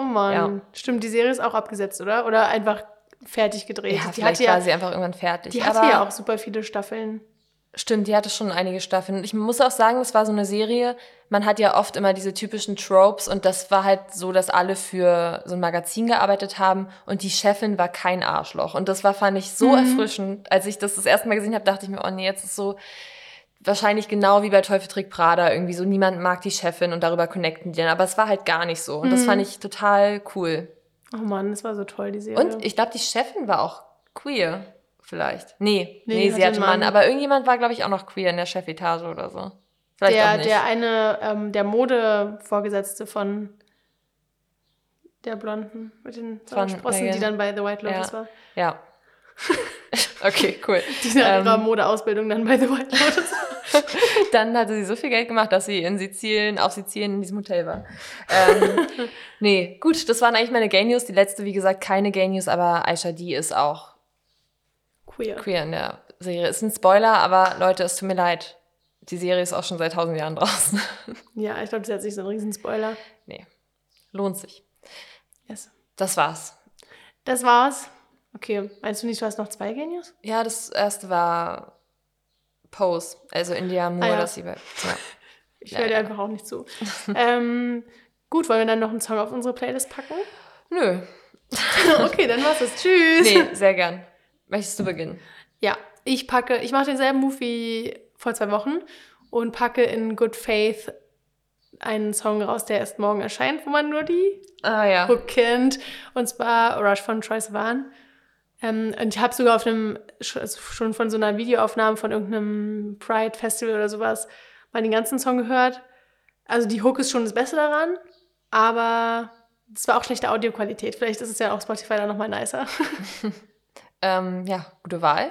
Oh Mann. Ja. Stimmt, die Serie ist auch abgesetzt, oder? Oder einfach fertig gedreht. Ja, die hatte war ja, sie einfach irgendwann fertig. die hatte ja auch super viele Staffeln. Stimmt, die hatte schon einige Staffeln. Ich muss auch sagen, es war so eine Serie, man hat ja oft immer diese typischen Tropes und das war halt so, dass alle für so ein Magazin gearbeitet haben und die Chefin war kein Arschloch. Und das war, fand ich, so Mhm. erfrischend. Als ich das das erste Mal gesehen habe, dachte ich mir, oh nee, jetzt ist so wahrscheinlich genau wie bei Teufel trägt Prada irgendwie so, niemand mag die Chefin und darüber connecten die dann. Aber es war halt gar nicht so. Und das Mhm. fand ich total cool. Oh Mann, das war so toll, die Serie. Und ich glaube, die Chefin war auch queer, vielleicht. Nee, Nee, nee, sie hatte Mann. Mann. Aber irgendjemand war, glaube ich, auch noch queer in der Chefetage oder so. Vielleicht auch der, nicht. der eine, ähm, der Mode-Vorgesetzte von der Blonden mit den Sprossen, die dann bei The White Lotus Ja. war. Ja. okay, cool. Die nach Ähm, ihrer Modeausbildung dann bei The White Lotus. Dann hatte sie so viel Geld gemacht, dass sie in Sizilien, auf Sizilien in diesem Hotel war. Ähm, nee, gut, das waren eigentlich meine Gay News. Die letzte, wie gesagt, keine Gay News, aber Aisha D ist auch Queer. queer in der Serie. Ist ein Spoiler, aber Leute, es tut mir leid. Die Serie ist auch schon seit tausend Jahren draußen. Ja, ich glaube, das ist jetzt nicht so ein Riesenspoiler. nee, lohnt sich. Yes. Das war's. Das war's. Okay, meinst du nicht, du hast noch zwei Genius? Ja, das erste war Pose, also India Moore, Ah, ja. dass sie bei. Ja. Ich Ja, höre dir ja. einfach auch nicht zu. ähm, gut, wollen wir dann noch einen Song auf unsere Playlist packen? Nö. okay, dann war's das. Tschüss. Nee, sehr gern. Möchtest du beginnen? Ja, ich packe, ich mache denselben Move wie vor zwei Wochen und packe in Good Faith einen Song raus, der erst morgen erscheint, wo man nur die Ah ja. Hook kennt. Und zwar Rush von Troye Sivan. Ähm, und ich habe sogar auf einem, also schon von so einer Videoaufnahme von irgendeinem Pride Festival oder sowas, mal den ganzen Song gehört. Also die Hook ist schon das Beste daran, aber es war auch schlechte Audioqualität. Vielleicht ist es ja auf Spotify dann nochmal nicer. Ähm, ja, gute Wahl.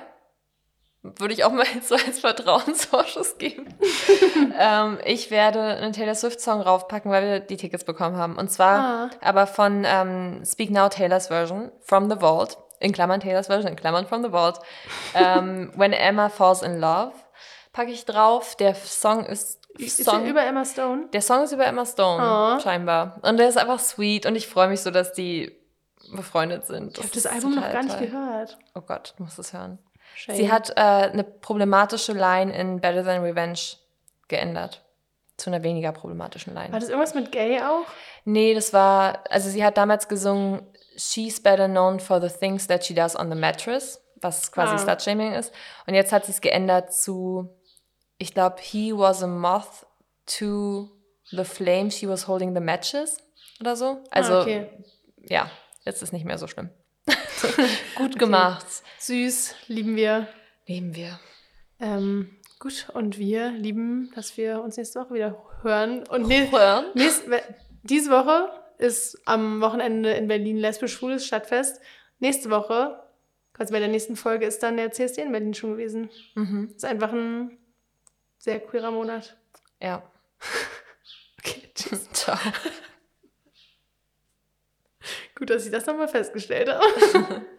Würde ich auch mal so als Vertrauensvorschuss geben. ähm, ich werde einen Taylor Swift-Song raufpacken, weil wir die Tickets bekommen haben. Und zwar Ah. aber von ähm, Speak Now Taylors Version, From the Vault, in Klammern Taylors Version, in Klammern From the Vault. ähm, When Emma Falls in Love packe ich drauf. Der Song ist. Ist Song, der über Emma Stone? der Song ist über Emma Stone, Oh. scheinbar. Und der ist einfach sweet und ich freue mich so, dass die befreundet sind. Ich habe das Album noch gar nicht toll. gehört. Oh Gott, du musst es hören. Shame. Sie hat äh, eine problematische Line in Better Than Revenge geändert. Zu einer weniger problematischen Line. War das irgendwas mit Gay auch? Nee, das war, also sie hat damals gesungen, She's better known for the things that she does on the mattress, was quasi Ah. Slut-Shaming ist. Und jetzt hat sie es geändert zu, ich glaube, he was a moth to the flame she was holding the matches oder so. Also, ah, okay. ja, jetzt ist nicht mehr so schlimm. Gut gemacht. Süß, lieben wir. Nehmen wir. Ähm, gut, und wir lieben, dass wir uns nächste Woche wieder hören. Und Hören. nächst, diese Woche ist am Wochenende in Berlin lesbisch-schwules Stadtfest. Nächste Woche, quasi bei der nächsten Folge, ist dann der CSD in Berlin schon gewesen. Mhm. Ist einfach ein sehr queerer Monat. Ja. Okay, tschüss. Ciao. Gut, dass ich das nochmal festgestellt habe.